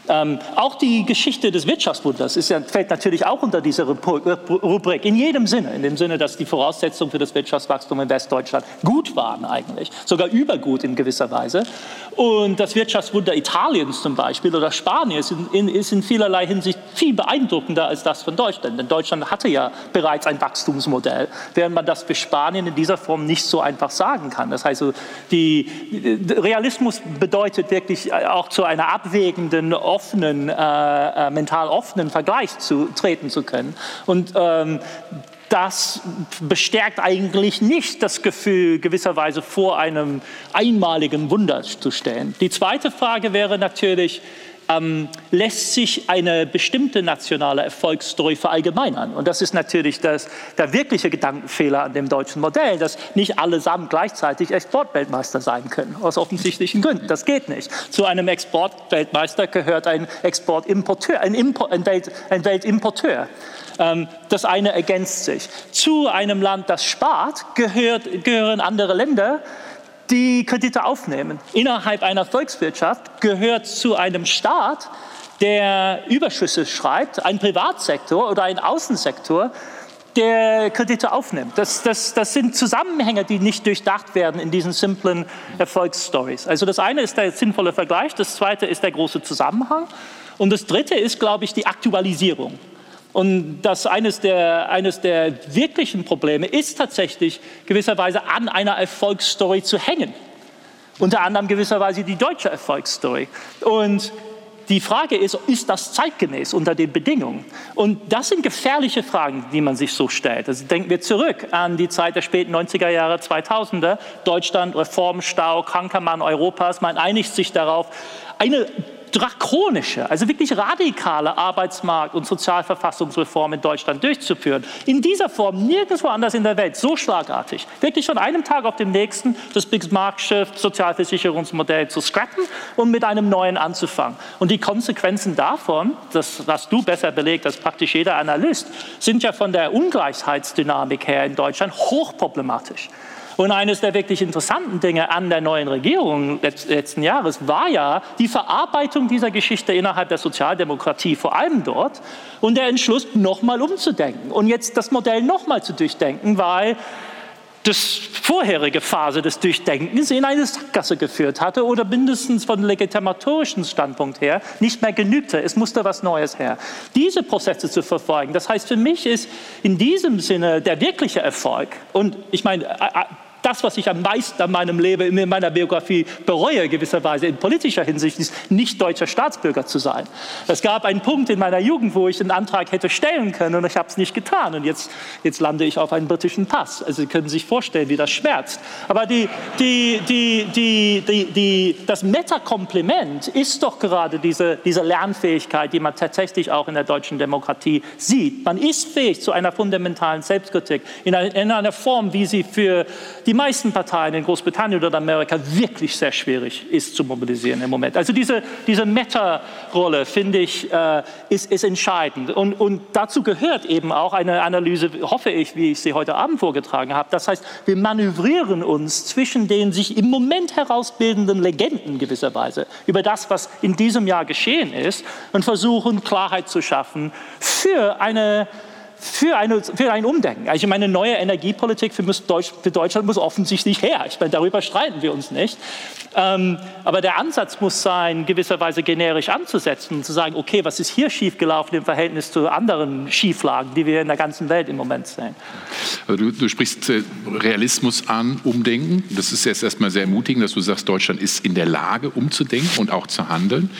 Ähm, auch die Geschichte des Wirtschaftswunders ja, fällt natürlich auch unter diese Rubrik, in jedem Sinne, in dem Sinne, dass die Voraussetzungen für das Wirtschaftswachstum in Westdeutschland gut waren eigentlich, sogar übergut in gewisser Weise. Und das Wirtschaftswunder Italiens zum Beispiel oder Spaniens ist in, ist in vielerlei Hinsicht viel beeindruckender als das von Deutschland. Denn Deutschland hatte ja bereits ein Wachstumsmodell, während man das für Spanien in dieser Form nicht so einfach sagen kann. Das heißt, die, Realismus bedeutet wirklich auch zu einer abwägenden offenen, äh, äh, mental offenen Vergleich zu treten zu können. Und ähm, das bestärkt eigentlich nicht das Gefühl, gewisserweise vor einem einmaligen Wunder zu stehen. Die zweite Frage wäre natürlich, ähm, lässt sich eine bestimmte nationale Erfolgsstory verallgemeinern. Und das ist natürlich das, der wirkliche Gedankenfehler an dem deutschen Modell, dass nicht allesamt gleichzeitig Exportweltmeister sein können, aus offensichtlichen Gründen. Das geht nicht. Zu einem Exportweltmeister gehört ein Exportimporteur, ein, Import, ein, Welt, ein Weltimporteur. Ähm, das eine ergänzt sich. Zu einem Land, das spart, gehört, gehören andere Länder, die Kredite aufnehmen. Innerhalb einer Volkswirtschaft gehört zu einem Staat, der Überschüsse schreibt, ein Privatsektor oder ein Außensektor, der Kredite aufnimmt. Das, das, das sind Zusammenhänge, die nicht durchdacht werden in diesen simplen Erfolgsstories. Also das eine ist der sinnvolle Vergleich, das zweite ist der große Zusammenhang und das dritte ist, glaube ich, die Aktualisierung. Und das eines der, eines der wirklichen Probleme ist tatsächlich gewisserweise an einer Erfolgsstory zu hängen. Unter anderem gewisserweise die deutsche Erfolgsstory. Und die Frage ist, ist das zeitgemäß unter den Bedingungen? Und das sind gefährliche Fragen, die man sich so stellt. Also denken wir zurück an die Zeit der späten 90er Jahre, 2000er. Deutschland, Reformstau, kranker Mann Europas. Man einigt sich darauf, eine drakonische, also wirklich radikale Arbeitsmarkt- und Sozialverfassungsreform in Deutschland durchzuführen. In dieser Form nirgendwo anders in der Welt, so schlagartig. Wirklich von einem Tag auf den nächsten das Bismarck'sche Sozialversicherungsmodell zu scrappen und mit einem neuen anzufangen. Und die Konsequenzen davon, das hast du besser belegt als praktisch jeder Analyst, sind ja von der Ungleichheitsdynamik her in Deutschland hochproblematisch. Und eines der wirklich interessanten Dinge an der neuen Regierung letzten Jahres war ja die Verarbeitung dieser Geschichte innerhalb der Sozialdemokratie, vor allem dort, und der Entschluss, nochmal umzudenken und jetzt das Modell nochmal zu durchdenken, weil das vorherige Phase des Durchdenkens in eine Sackgasse geführt hatte oder mindestens von legitimatorischen Standpunkt her nicht mehr genügte. Es musste was Neues her. Diese Prozesse zu verfolgen, das heißt für mich ist in diesem Sinne der wirkliche Erfolg und ich meine das, was ich am meisten an meinem Leben, in meiner Biografie bereue, gewisserweise in politischer Hinsicht, ist, nicht deutscher Staatsbürger zu sein. Es gab einen Punkt in meiner Jugend, wo ich einen Antrag hätte stellen können und ich habe es nicht getan. Und jetzt, jetzt lande ich auf einen britischen Pass. Also Sie können sich vorstellen, wie das schmerzt. Aber die, die, die, die, die, die, das Metakompliment ist doch gerade diese, diese Lernfähigkeit, die man tatsächlich auch in der deutschen Demokratie sieht. Man ist fähig zu einer fundamentalen Selbstkritik in einer, in einer Form, wie sie für die die meisten Parteien in Großbritannien oder Amerika wirklich sehr schwierig ist zu mobilisieren im Moment. Also diese, diese Meta-Rolle, finde ich, äh, ist, ist entscheidend. Und, und dazu gehört eben auch eine Analyse, hoffe ich, wie ich sie heute Abend vorgetragen habe. Das heißt, wir manövrieren uns zwischen den sich im Moment herausbildenden Legenden gewisserweise über das, was in diesem Jahr geschehen ist und versuchen, Klarheit zu schaffen für eine für, eine, für ein Umdenken. Also ich meine, neue Energiepolitik für, Deutsch, für, Deutschland muss offensichtlich her. Ich meine, darüber streiten wir uns nicht. Ähm, aber der Ansatz muss sein, gewisserweise generisch anzusetzen und zu sagen, okay, was ist hier schiefgelaufen im Verhältnis zu anderen Schieflagen, die wir in der ganzen Welt im Moment sehen. Du, du sprichst äh, Realismus an, Umdenken. Das ist jetzt erstmal sehr ermutigend, dass du sagst, Deutschland ist in der Lage, umzudenken und auch zu handeln.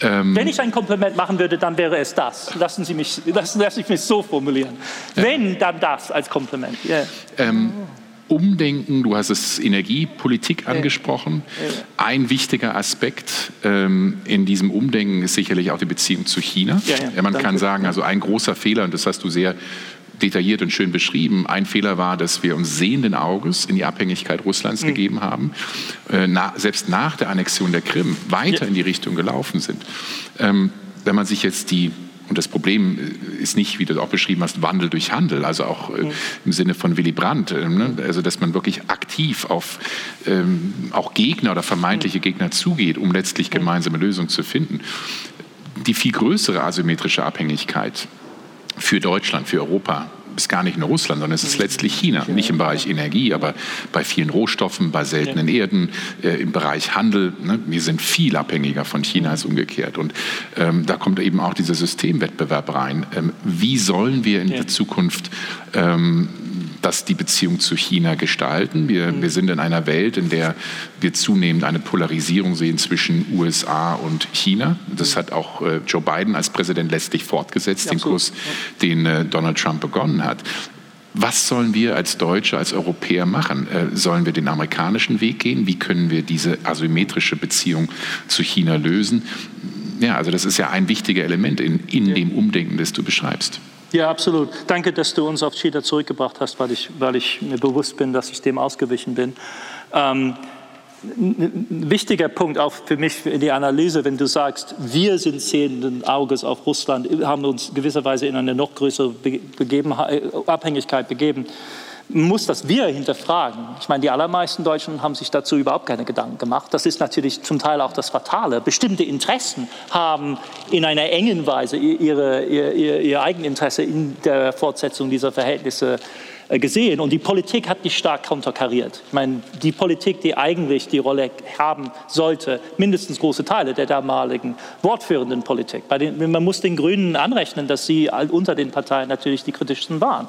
Ähm Wenn ich ein Kompliment machen würde, dann wäre es das. Lassen Sie mich, lassen, lassen Sie mich so formulieren. Ja. Wenn, dann das als Kompliment. Yeah. Ähm, Umdenken, du hast es Energiepolitik angesprochen. Ein wichtiger Aspekt ähm, in diesem Umdenken ist sicherlich auch die Beziehung zu China. Man Danke. kann sagen, also ein großer Fehler, und das hast du sehr detailliert und schön beschrieben. Ein Fehler war, dass wir uns sehenden Auges in die Abhängigkeit Russlands mhm. gegeben haben, äh, na, selbst nach der Annexion der Krim weiter ja. in die Richtung gelaufen sind. Ähm, wenn man sich jetzt die und das Problem äh, ist nicht, wie du auch beschrieben hast, Wandel durch Handel, also auch äh, im Sinne von Willy Brandt, äh, ne? also dass man wirklich aktiv auf ähm, auch Gegner oder vermeintliche Gegner zugeht, um letztlich gemeinsame Lösungen zu finden. Die viel größere asymmetrische Abhängigkeit für Deutschland, für Europa ist gar nicht nur Russland, sondern es ist letztlich China. Nicht im Bereich Energie, aber bei vielen Rohstoffen, bei seltenen Erden, äh, im Bereich Handel. Ne? Wir sind viel abhängiger von China als umgekehrt. Und ähm, da kommt eben auch dieser Systemwettbewerb rein. Ähm, wie sollen wir in der Zukunft ähm, das die Beziehung zu China gestalten. Wir, mhm. wir sind in einer Welt, in der wir zunehmend eine Polarisierung sehen zwischen USA und China. Das hat auch äh, Joe Biden als Präsident letztlich fortgesetzt, ja, den Kurs, den äh, Donald Trump begonnen hat. Was sollen wir als Deutsche, als Europäer machen? Äh, sollen wir den amerikanischen Weg gehen? Wie können wir diese asymmetrische Beziehung zu China lösen? Ja, also das ist ja ein wichtiger Element in, in ja. dem Umdenken, das du beschreibst. Ja, absolut. Danke, dass du uns auf China zurückgebracht hast, weil ich, weil ich mir bewusst bin, dass ich dem ausgewichen bin. Ähm, ein wichtiger Punkt auch für mich in die Analyse, wenn du sagst, wir sind sehenden Auges auf Russland, haben uns gewisserweise in eine noch größere Abhängigkeit begeben muss das wir hinterfragen. Ich meine, die allermeisten Deutschen haben sich dazu überhaupt keine Gedanken gemacht. Das ist natürlich zum Teil auch das Fatale. Bestimmte Interessen haben in einer engen Weise ihre, ihr, ihr, ihr Eigeninteresse in der Fortsetzung dieser Verhältnisse äh, gesehen und die Politik hat die stark konterkariert. Ich meine, die Politik, die eigentlich die Rolle haben sollte, mindestens große Teile der damaligen wortführenden Politik. Den, man muss den Grünen anrechnen, dass sie unter den Parteien natürlich die kritischsten waren.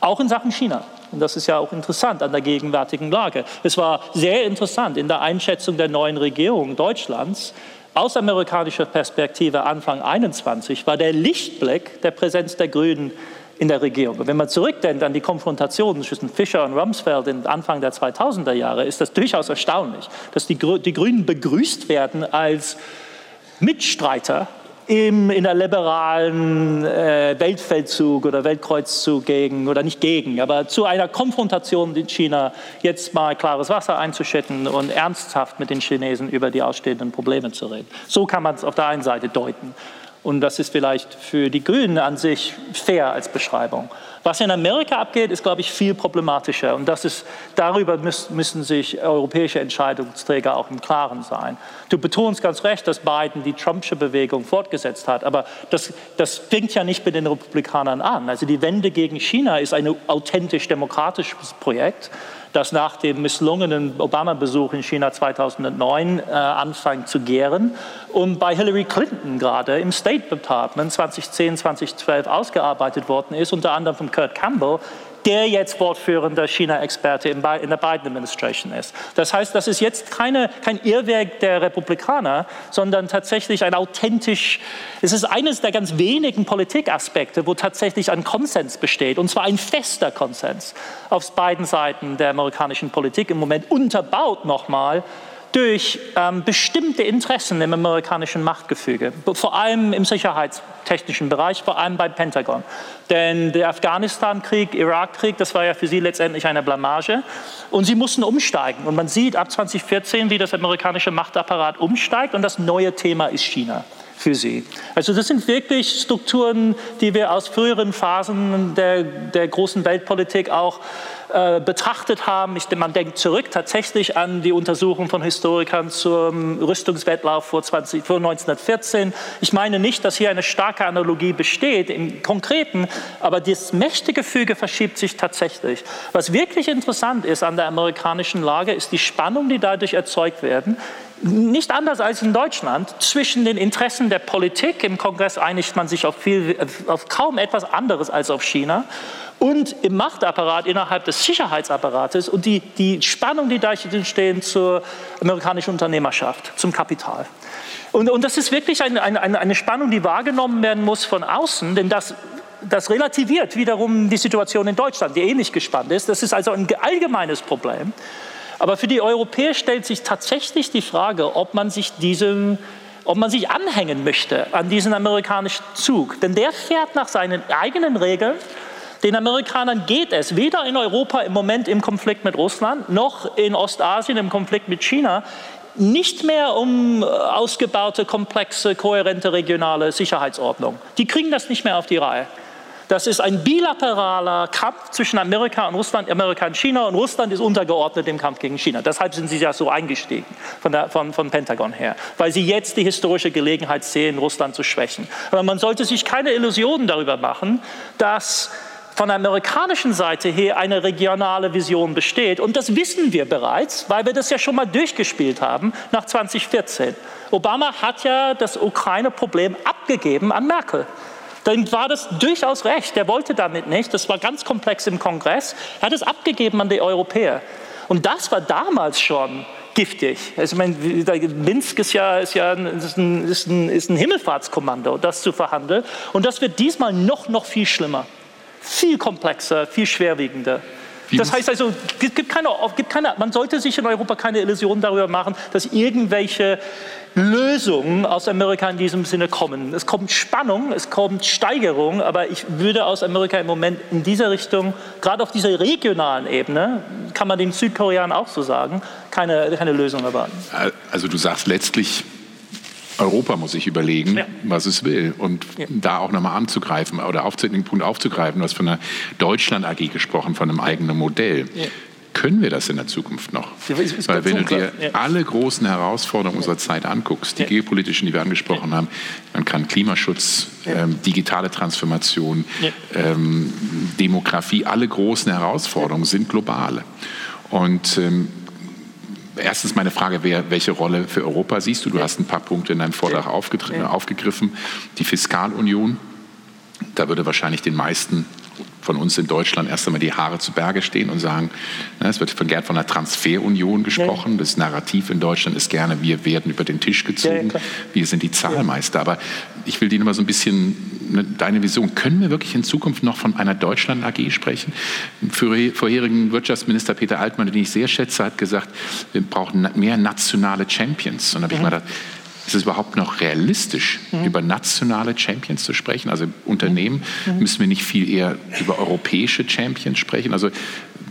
Auch in Sachen China. Und das ist ja auch interessant an der gegenwärtigen Lage. Es war sehr interessant in der Einschätzung der neuen Regierung Deutschlands, aus amerikanischer Perspektive Anfang 21 war der Lichtblick der Präsenz der Grünen in der Regierung. Und wenn man zurückdenkt an die Konfrontationen zwischen Fischer und Rumsfeld Anfang der 2000er Jahre, ist das durchaus erstaunlich, dass die, die Grünen begrüßt werden als Mitstreiter im, in der liberalen äh, Weltfeldzug oder Weltkreuzzug gegen, oder nicht gegen, aber zu einer Konfrontation mit China jetzt mal klares Wasser einzuschütten und ernsthaft mit den Chinesen über die ausstehenden Probleme zu reden. So kann man es auf der einen Seite deuten. Und das ist vielleicht für die Grünen an sich fair als Beschreibung. Was in Amerika abgeht, ist, glaube ich, viel problematischer. Und das ist, darüber müssen sich europäische Entscheidungsträger auch im Klaren sein. Du betonst ganz recht, dass Biden die Trumpsche Bewegung fortgesetzt hat. Aber das, das fängt ja nicht mit den Republikanern an. Also die Wende gegen China ist ein authentisch demokratisches Projekt das nach dem misslungenen Obama-Besuch in China 2009 äh, anfängt zu gären und bei Hillary Clinton gerade im State Department 2010, 2012 ausgearbeitet worden ist, unter anderem von Kurt Campbell, der jetzt wortführender China-Experte in der Biden-Administration ist. Das heißt, das ist jetzt keine, kein Irrwerk der Republikaner, sondern tatsächlich ein authentisch, es ist eines der ganz wenigen Politikaspekte, wo tatsächlich ein Konsens besteht, und zwar ein fester Konsens auf beiden Seiten der amerikanischen Politik im Moment, unterbaut nochmal durch ähm, bestimmte Interessen im amerikanischen Machtgefüge, vor allem im sicherheitstechnischen Bereich, vor allem beim Pentagon. Denn der Afghanistan-Krieg, Irak-Krieg, das war ja für sie letztendlich eine Blamage. Und sie mussten umsteigen. Und man sieht ab 2014, wie das amerikanische Machtapparat umsteigt. Und das neue Thema ist China für sie. Also das sind wirklich Strukturen, die wir aus früheren Phasen der, der großen Weltpolitik auch äh, betrachtet haben. Ich, man denkt zurück tatsächlich an die Untersuchung von Historikern zum Rüstungswettlauf vor, 20, vor 1914. Ich meine nicht, dass hier eine starke Analogie besteht im Konkreten, aber das mächtige Füge verschiebt sich tatsächlich. Was wirklich interessant ist an der amerikanischen Lage, ist die Spannung, die dadurch erzeugt werden nicht anders als in Deutschland, zwischen den Interessen der Politik, im Kongress einigt man sich auf, viel, auf kaum etwas anderes als auf China, und im Machtapparat innerhalb des Sicherheitsapparates und die, die Spannung, die da entstehen zur amerikanischen Unternehmerschaft, zum Kapital. Und, und das ist wirklich eine, eine, eine Spannung, die wahrgenommen werden muss von außen, denn das das relativiert wiederum die Situation in Deutschland, die ähnlich gespannt ist. Das ist also ein allgemeines Problem. Aber für die Europäer stellt sich tatsächlich die Frage, ob man sich diesem ob man sich anhängen möchte an diesen amerikanischen Zug. Denn der fährt nach seinen eigenen Regeln. Den Amerikanern geht es weder in Europa im Moment im Konflikt mit Russland noch in Ostasien im Konflikt mit China nicht mehr um äh, ausgebaute, komplexe, kohärente regionale Sicherheitsordnung. Die kriegen das nicht mehr auf die Reihe. Das ist ein bilateraler Kampf zwischen Amerika und Russland, Amerika und China und Russland ist untergeordnet im Kampf gegen China. Deshalb sind sie ja so eingestiegen von, der, von, von Pentagon her, weil sie jetzt die historische Gelegenheit sehen, Russland zu schwächen. Aber man sollte sich keine Illusionen darüber machen, dass von der amerikanischen Seite her eine regionale Vision besteht. Und das wissen wir bereits, weil wir das ja schon mal durchgespielt haben nach 2014. Obama hat ja das Ukraine-Problem abgegeben an Merkel dann war das durchaus recht. Er wollte damit nicht. Das war ganz komplex im Kongress. Er hat es abgegeben an die Europäer. Und das war damals schon giftig. Also, ich meine, Minsk ist ja, ist ja ist ein, ist ein, ist ein Himmelfahrtskommando, das zu verhandeln. Und das wird diesmal noch, noch viel schlimmer. Viel komplexer, viel schwerwiegender. Das heißt also, gibt keine, gibt keine, man sollte sich in Europa keine Illusionen darüber machen, dass irgendwelche Lösungen aus Amerika in diesem Sinne kommen. Es kommt Spannung, es kommt Steigerung, aber ich würde aus Amerika im Moment in dieser Richtung, gerade auf dieser regionalen Ebene, kann man den Südkoreanern auch so sagen, keine, keine Lösung erwarten. Also du sagst letztlich, Europa muss sich überlegen, ja. was es will und ja. da auch nochmal anzugreifen oder auf den Punkt aufzugreifen. Du hast von einer Deutschland AG gesprochen, von einem eigenen Modell. Ja. Können wir das in der Zukunft noch? Weil wenn du dir alle großen Herausforderungen unserer Zeit anguckst, die geopolitischen, die wir angesprochen haben, man kann Klimaschutz, ähm, digitale Transformation, ähm, Demografie, alle großen Herausforderungen sind globale. Und ähm, erstens meine Frage wäre, welche Rolle für Europa siehst du? Du hast ein paar Punkte in deinem Vortrag aufgegriffen. Die Fiskalunion, da würde wahrscheinlich den meisten von uns in Deutschland erst einmal die Haare zu Berge stehen und sagen, ne, es wird von gern von einer Transferunion gesprochen. Das Narrativ in Deutschland ist gerne, wir werden über den Tisch gezogen, wir sind die Zahlmeister. Aber ich will dir mal so ein bisschen ne, deine Vision. Können wir wirklich in Zukunft noch von einer Deutschland AG sprechen? Für vorherigen Wirtschaftsminister Peter Altmann, den ich sehr schätze, hat gesagt, wir brauchen mehr nationale Champions. Und da habe ich mhm. mal gedacht, ist es überhaupt noch realistisch, mhm. über nationale Champions zu sprechen? Also Unternehmen mhm. müssen wir nicht viel eher über europäische Champions sprechen? Also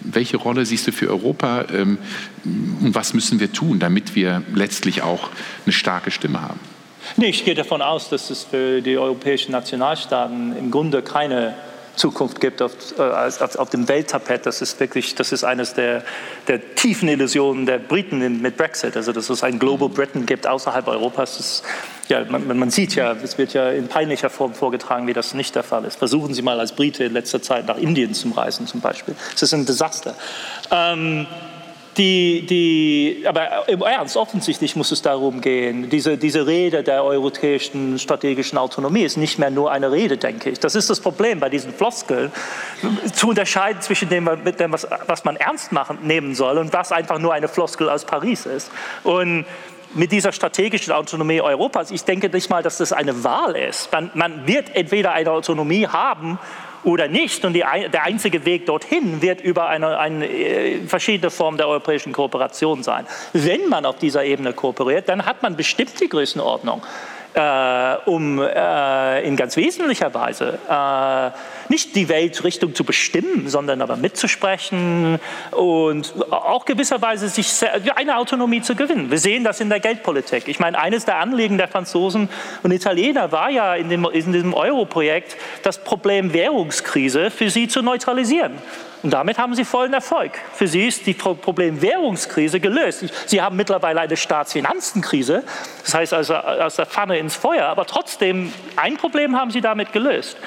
welche Rolle siehst du für Europa ähm, und was müssen wir tun, damit wir letztlich auch eine starke Stimme haben? Nee, ich gehe davon aus, dass es für die europäischen Nationalstaaten im Grunde keine Zukunft gibt auf, äh, auf, auf, dem Welttapet. Das ist wirklich, das ist eines der, der tiefen Illusionen der Briten mit Brexit. Also dass es ein Global Britain gibt außerhalb Europas. Das, ja, man, man, sieht ja, es wird ja in peinlicher Form vorgetragen, wie das nicht der Fall ist. Versuchen Sie mal als Brite in letzter Zeit nach Indien zu reisen zum Beispiel. Es ist ein Desaster. Ähm, die, die, aber im Ernst, offensichtlich muss es darum gehen, diese, diese Rede der europäischen strategischen Autonomie ist nicht mehr nur eine Rede, denke ich. Das ist das Problem bei diesen Floskeln, zu unterscheiden zwischen dem, dem was, was man ernst machen, nehmen soll und was einfach nur eine Floskel aus Paris ist. Und mit dieser strategischen Autonomie Europas, ich denke nicht mal, dass das eine Wahl ist. Man, man wird entweder eine Autonomie haben oder nicht. Und die, der einzige Weg dorthin wird über eine, eine, äh, verschiedene Formen der europäischen Kooperation sein. Wenn man auf dieser Ebene kooperiert, dann hat man bestimmt die Größenordnung äh, um äh, in ganz wesentlicher Weise äh, nicht die Weltrichtung zu bestimmen, sondern aber mitzusprechen und auch gewisserweise sich eine Autonomie zu gewinnen. Wir sehen das in der Geldpolitik. Ich meine, eines der Anliegen der Franzosen und Italiener war ja in, dem, in diesem Euro-Projekt, das Problem Währungskrise für sie zu neutralisieren. Und damit haben sie vollen Erfolg. Für sie ist die Problem Währungskrise gelöst. Sie haben mittlerweile eine Staatsfinanzenkrise, das heißt also aus der Pfanne ins Feuer, aber trotzdem ein Problem haben sie damit gelöst.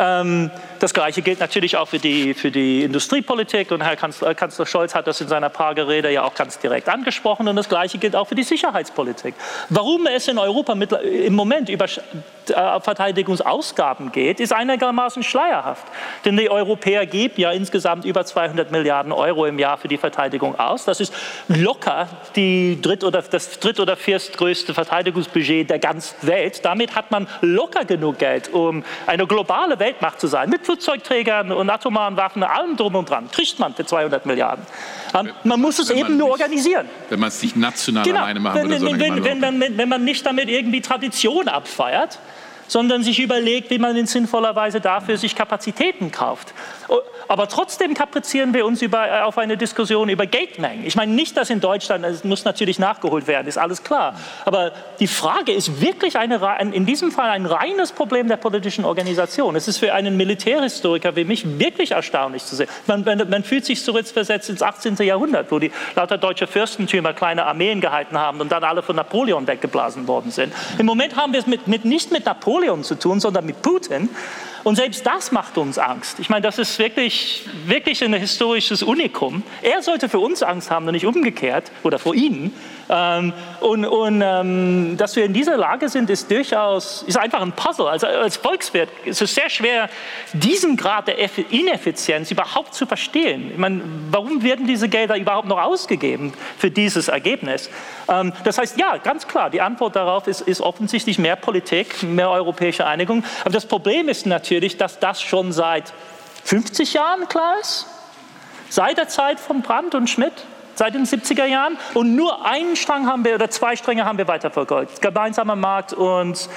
Ähm, das Gleiche gilt natürlich auch für die, für die Industriepolitik und Herr Kanzler, Kanzler Scholz hat das in seiner Prager-Rede ja auch ganz direkt angesprochen und das Gleiche gilt auch für die Sicherheitspolitik. Warum es in Europa mit, im Moment über äh, Verteidigungsausgaben geht, ist einigermaßen schleierhaft. Denn die Europäer geben ja insgesamt über 200 Milliarden Euro im Jahr für die Verteidigung aus. Das ist locker die dritt oder, das dritt- oder viertgrößte Verteidigungsbudget der ganzen Welt. Damit hat man locker genug Geld, um eine globale Weltmacht zu sein, mit Flugzeugträgern und atomaren Waffen, allem drum und dran, kriegt man für 200 Milliarden. Ähm, man muss es eben nur nicht, organisieren. Wenn man es nicht national genau. alleine machen würde, wenn, wenn, wenn, man, wenn man nicht damit irgendwie Tradition abfeiert, sondern sich überlegt, wie man in sinnvoller Weise dafür sich Kapazitäten kauft. Aber trotzdem kaprizieren wir uns über, äh, auf eine Diskussion über Geldmengen. Ich meine nicht, dass in Deutschland, es muss natürlich nachgeholt werden, ist alles klar. Aber die Frage ist wirklich eine, in diesem Fall ein reines Problem der politischen Organisation. Es ist für einen Militärhistoriker wie mich wirklich erstaunlich zu sehen. Man, man, man fühlt sich zurückversetzt ins 18. Jahrhundert, wo die lauter deutsche Fürstentümer kleine Armeen gehalten haben und dann alle von Napoleon weggeblasen worden sind. Im Moment haben wir es mit, mit, nicht mit Napoleon zu tun, sondern mit Putin. Und selbst das macht uns Angst. Ich meine, das ist wirklich, wirklich ein historisches Unikum. Er sollte für uns Angst haben und nicht umgekehrt oder vor Ihnen. Ähm, und, und ähm, dass wir in dieser Lage sind, ist durchaus ist einfach ein Puzzle. Also als Volkswirt ist es sehr schwer, diesen Grad der Ineffizienz überhaupt zu verstehen. Ich meine, warum werden diese Gelder überhaupt noch ausgegeben für dieses Ergebnis? Ähm, das heißt, ja, ganz klar, die Antwort darauf ist, ist offensichtlich mehr Politik, mehr europäische Einigung. Aber das Problem ist natürlich, dass das schon seit 50 Jahren klar ist. Seit der Zeit von Brandt und Schmidt seit den 70er Jahren. Und nur einen Strang haben wir, oder zwei Stränge haben wir weiterverfolgt. Gemeinsamer Markt und,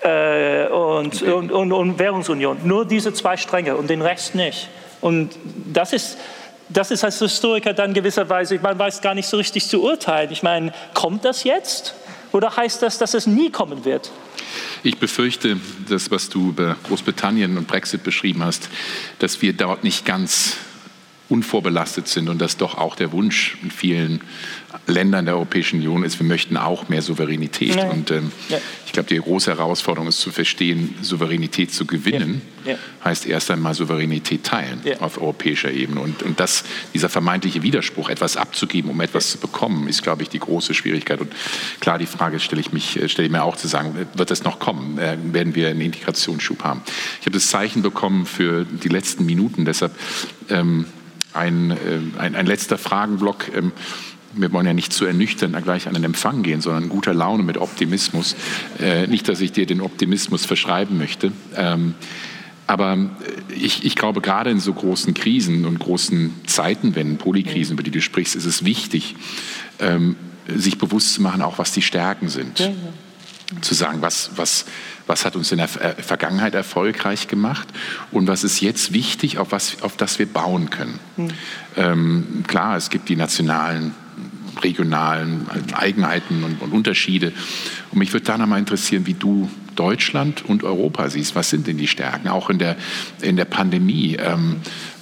äh, und, und, und, und Währungsunion. Nur diese zwei Stränge und den Rest nicht. Und das ist, das ist als Historiker dann gewisserweise, man weiß gar nicht so richtig zu urteilen. Ich meine, kommt das jetzt? Oder heißt das, dass es nie kommen wird? Ich befürchte, das, was du über Großbritannien und Brexit beschrieben hast, dass wir dort nicht ganz unvorbelastet sind und dass doch auch der Wunsch in vielen Ländern der Europäischen Union ist, wir möchten auch mehr Souveränität. Ja. Und ähm, ja. ich glaube, die große Herausforderung ist zu verstehen, Souveränität zu gewinnen, ja. heißt erst einmal Souveränität teilen auf europäischer Ebene. Und, und das, dieser vermeintliche Widerspruch, etwas abzugeben, um etwas zu bekommen, ist, glaube ich, die große Schwierigkeit. Und klar, die Frage stelle ich, mich, stelle ich mir auch zu sagen, wird das noch kommen? Äh, werden wir einen Integrationsschub haben? Ich habe das Zeichen bekommen für die letzten Minuten, deshalb ähm, ein, äh, ein, ein letzter Fragenblock. Ähm, wir wollen ja nicht zu ernüchtern gleich an den Empfang gehen, sondern guter Laune mit Optimismus. Äh, nicht, dass ich dir den Optimismus verschreiben möchte. Ähm, aber ich, ich, glaube, gerade in so großen Krisen und großen Zeitenwenden, Polykrisen, über die du sprichst, ist es wichtig, ähm, sich bewusst zu machen, auch was die Stärken sind. Zu sagen, was, was, was hat uns in der Vergangenheit erfolgreich gemacht und was ist jetzt wichtig, auf, was, auf das wir bauen können. Mhm. Ähm, klar, es gibt die nationalen, regionalen Eigenheiten und, und Unterschiede. Und mich würde da nochmal interessieren, wie du Deutschland und Europa siehst. Was sind denn die Stärken, auch in der, in der Pandemie? Ähm,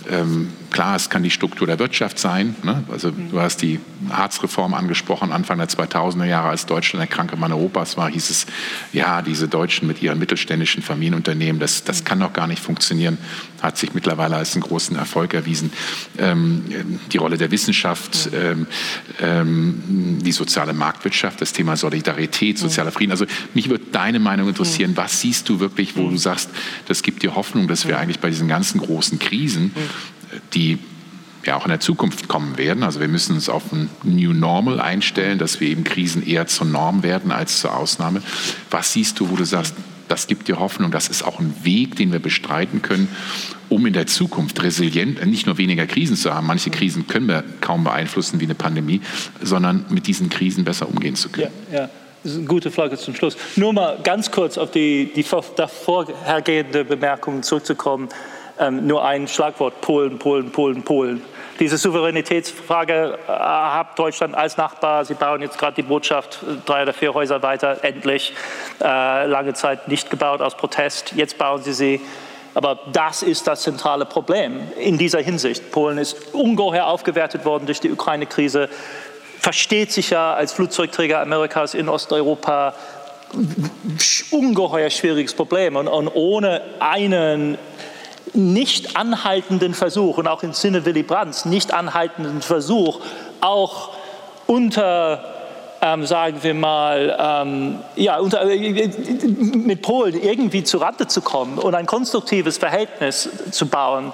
ähm, klar, es kann die Struktur der Wirtschaft sein. Ne? Also du hast die Harzreform angesprochen, Anfang der 2000er Jahre, als Deutschland der kranke Mann Europas war, hieß es, ja, diese Deutschen mit ihren mittelständischen Familienunternehmen, das, das kann doch gar nicht funktionieren, hat sich mittlerweile als einen großen Erfolg erwiesen. Ähm, die Rolle der Wissenschaft, ähm, ähm, die soziale Marktwirtschaft, das Thema Solidarität, sozialer Frieden. Also mich würde deine Meinung interessieren, was siehst du wirklich, wo du sagst, das gibt dir Hoffnung, dass wir eigentlich bei diesen ganzen großen Krisen die ja auch in der Zukunft kommen werden. Also wir müssen uns auf ein New Normal einstellen, dass wir eben Krisen eher zur Norm werden als zur Ausnahme. Was siehst du, wo du sagst, das gibt dir Hoffnung, das ist auch ein Weg, den wir bestreiten können, um in der Zukunft resilient, nicht nur weniger Krisen zu haben, manche Krisen können wir kaum beeinflussen wie eine Pandemie, sondern mit diesen Krisen besser umgehen zu können. Ja, ja. Das ist eine gute Frage zum Schluss. Nur mal ganz kurz auf die, die vorhergehende Bemerkung zurückzukommen ähm, nur ein Schlagwort, Polen, Polen, Polen, Polen. Diese Souveränitätsfrage äh, hat Deutschland als Nachbar. Sie bauen jetzt gerade die Botschaft äh, drei oder vier Häuser weiter, endlich. Äh, lange Zeit nicht gebaut aus Protest. Jetzt bauen sie sie. Aber das ist das zentrale Problem in dieser Hinsicht. Polen ist ungeheuer aufgewertet worden durch die Ukraine-Krise, versteht sich ja als Flugzeugträger Amerikas in Osteuropa. Ungeheuer schwieriges Problem. Und, und ohne einen nicht anhaltenden Versuch, und auch im Sinne Willy Brandts, nicht anhaltenden Versuch, auch unter, ähm, sagen wir mal, ähm, ja, unter, äh, mit Polen irgendwie zu Rande zu kommen und ein konstruktives Verhältnis zu bauen,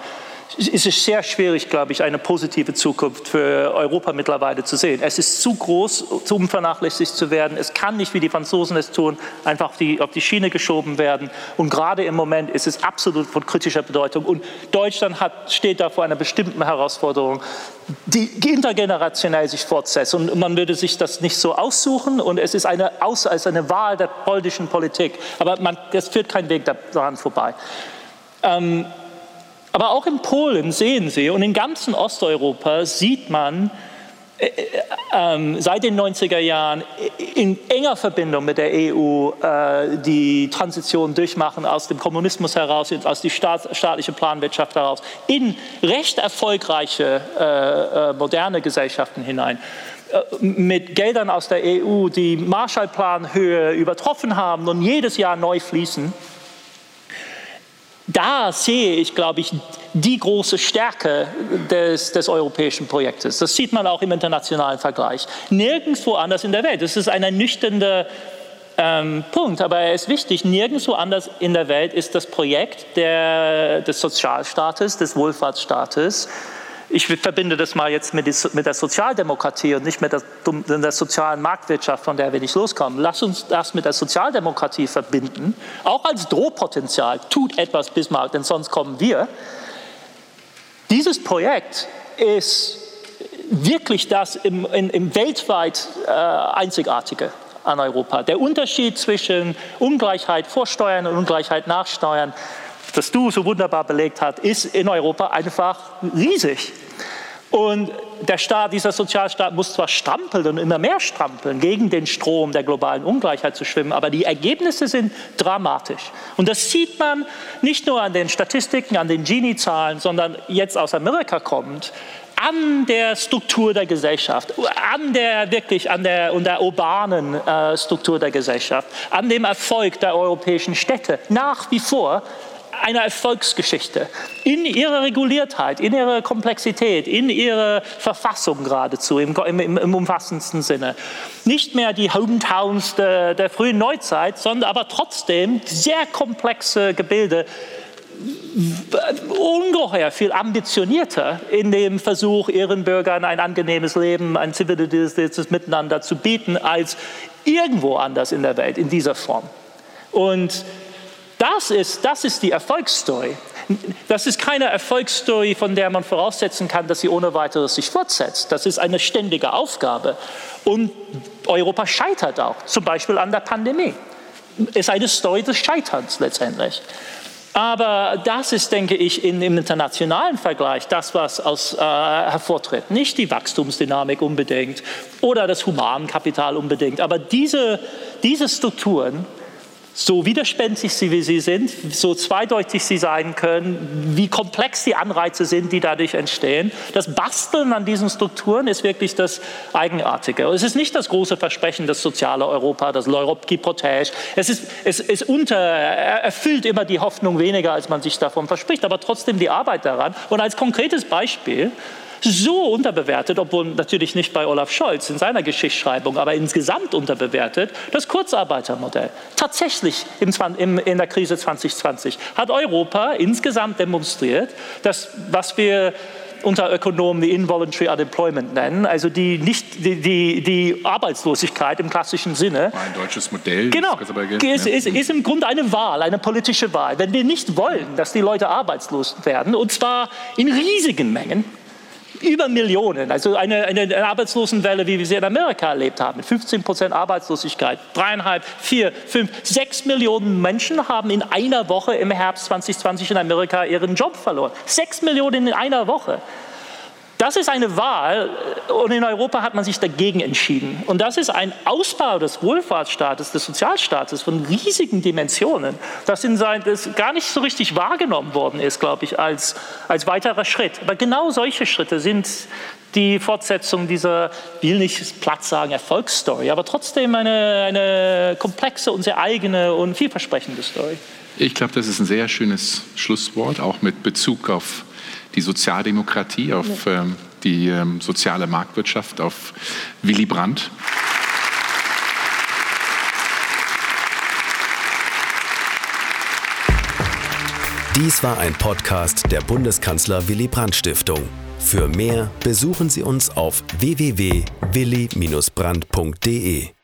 ist es sehr schwierig, glaube ich, eine positive Zukunft für Europa mittlerweile zu sehen. Es ist zu groß, um vernachlässigt zu werden. Es kann nicht, wie die Franzosen es tun, einfach auf die, auf die Schiene geschoben werden. Und gerade im Moment ist es absolut von kritischer Bedeutung. Und Deutschland hat, steht da vor einer bestimmten Herausforderung, die intergenerationell sich fortsetzt. Und man würde sich das nicht so aussuchen. Und es ist eine, als eine Wahl der polnischen Politik. Aber es führt kein Weg daran vorbei. Ähm, aber auch in Polen sehen Sie und in ganzen Osteuropa sieht man äh, äh, seit den 90er Jahren in enger Verbindung mit der EU äh, die Transition durchmachen aus dem Kommunismus heraus, aus die Staat, staatliche Planwirtschaft heraus, in recht erfolgreiche äh, äh, moderne Gesellschaften hinein. Äh, mit Geldern aus der EU, die Marshallplanhöhe übertroffen haben und jedes Jahr neu fließen da sehe ich, glaube ich, die große Stärke des, des, europäischen Projektes. Das sieht man auch im internationalen Vergleich. Nirgendwo anders in der Welt. Das ist ein ernüchternder ähm, Punkt, aber er ist wichtig. Nirgendwo anders in der Welt ist das Projekt der, des Sozialstaates, des Wohlfahrtsstaates ich verbinde das mal jetzt mit, der Sozialdemokratie und nicht mit der, der, sozialen Marktwirtschaft, von der wir nicht loskommen. Lass uns das mit der Sozialdemokratie verbinden, auch als Drohpotenzial. Tut etwas, Bismarck, denn sonst kommen wir. Dieses Projekt ist wirklich das im, im, im weltweit äh, Einzigartige an Europa. Der Unterschied zwischen Ungleichheit vor Steuern und Ungleichheit nach Steuern, das du so wunderbar belegt hast, ist in Europa einfach riesig. Und der Staat, dieser Sozialstaat muss zwar strampeln und immer mehr strampeln, gegen den Strom der globalen Ungleichheit zu schwimmen, aber die Ergebnisse sind dramatisch. Und das sieht man nicht nur an den Statistiken, an den Gini-Zahlen, sondern jetzt aus Amerika kommt, an der Struktur der Gesellschaft, an der wirklich an der, und der urbanen äh, Struktur der Gesellschaft, an dem Erfolg der europäischen Städte nach wie vor eine Erfolgsgeschichte in ihrer Reguliertheit, in ihrer Komplexität, in ihrer Verfassung geradezu im, im, im umfassendsten Sinne. Nicht mehr die Hometowns der, der frühen Neuzeit, sondern aber trotzdem sehr komplexe Gebilde, ungeheuer viel ambitionierter in dem Versuch, ihren Bürgern ein angenehmes Leben, ein zivilisiertes Miteinander zu bieten, als irgendwo anders in der Welt in dieser Form. Und das ist, das ist die Erfolgsstory. Das ist keine Erfolgsstory, von der man voraussetzen kann, dass sie ohne weiteres sich fortsetzt. Das ist eine ständige Aufgabe. Und Europa scheitert auch, zum Beispiel an der Pandemie. ist eine Story des Scheiterns letztendlich. Aber das ist, denke ich, in, im internationalen Vergleich das, was aus, äh, hervortritt. Nicht die Wachstumsdynamik unbedingt oder das Humankapital unbedingt, aber diese, diese Strukturen, so widerspenstig sie wie sie sind, so zweideutig sie sein können, wie komplex die Anreize sind, die dadurch entstehen. Das Basteln an diesen Strukturen ist wirklich das Eigenartige. Es ist nicht das große Versprechen, das soziale Europa, das L'Europe qui protège. Es, ist, es, es unter, erfüllt immer die Hoffnung weniger, als man sich davon verspricht, aber trotzdem die Arbeit daran. Und als konkretes Beispiel so unterbewertet, obwohl natürlich nicht bei Olaf Scholz in seiner Geschichtsschreibung, aber insgesamt unterbewertet, das Kurzarbeitermodell. Tatsächlich in der Krise 2020 hat Europa insgesamt demonstriert, dass was wir unter Ökonomen die Involuntary Unemployment nennen, also die, nicht, die, die, die Arbeitslosigkeit im klassischen Sinne. Ein deutsches Modell. Genau, ist, ist, ist im Grunde eine Wahl, eine politische Wahl. Wenn wir nicht wollen, dass die Leute arbeitslos werden, und zwar in riesigen Mengen, über Millionen, also eine, eine Arbeitslosenwelle, wie wir sie in Amerika erlebt haben, 15 Prozent Arbeitslosigkeit, dreieinhalb, vier, fünf, sechs Millionen Menschen haben in einer Woche im Herbst 2020 in Amerika ihren Job verloren. Sechs Millionen in einer Woche. Das ist eine Wahl und in Europa hat man sich dagegen entschieden. Und das ist ein Ausbau des Wohlfahrtsstaates, des Sozialstaates von riesigen Dimensionen, das, in sein, das gar nicht so richtig wahrgenommen worden ist, glaube ich, als, als weiterer Schritt. Aber genau solche Schritte sind die Fortsetzung dieser, will nicht platt sagen, Erfolgsstory, aber trotzdem eine, eine komplexe und sehr eigene und vielversprechende Story. Ich glaube, das ist ein sehr schönes Schlusswort, auch mit Bezug auf die Sozialdemokratie, auf ähm, die ähm, soziale Marktwirtschaft, auf Willy Brandt. Dies war ein Podcast der Bundeskanzler Willy Brandt Stiftung. Für mehr besuchen Sie uns auf www.willy-brandt.de.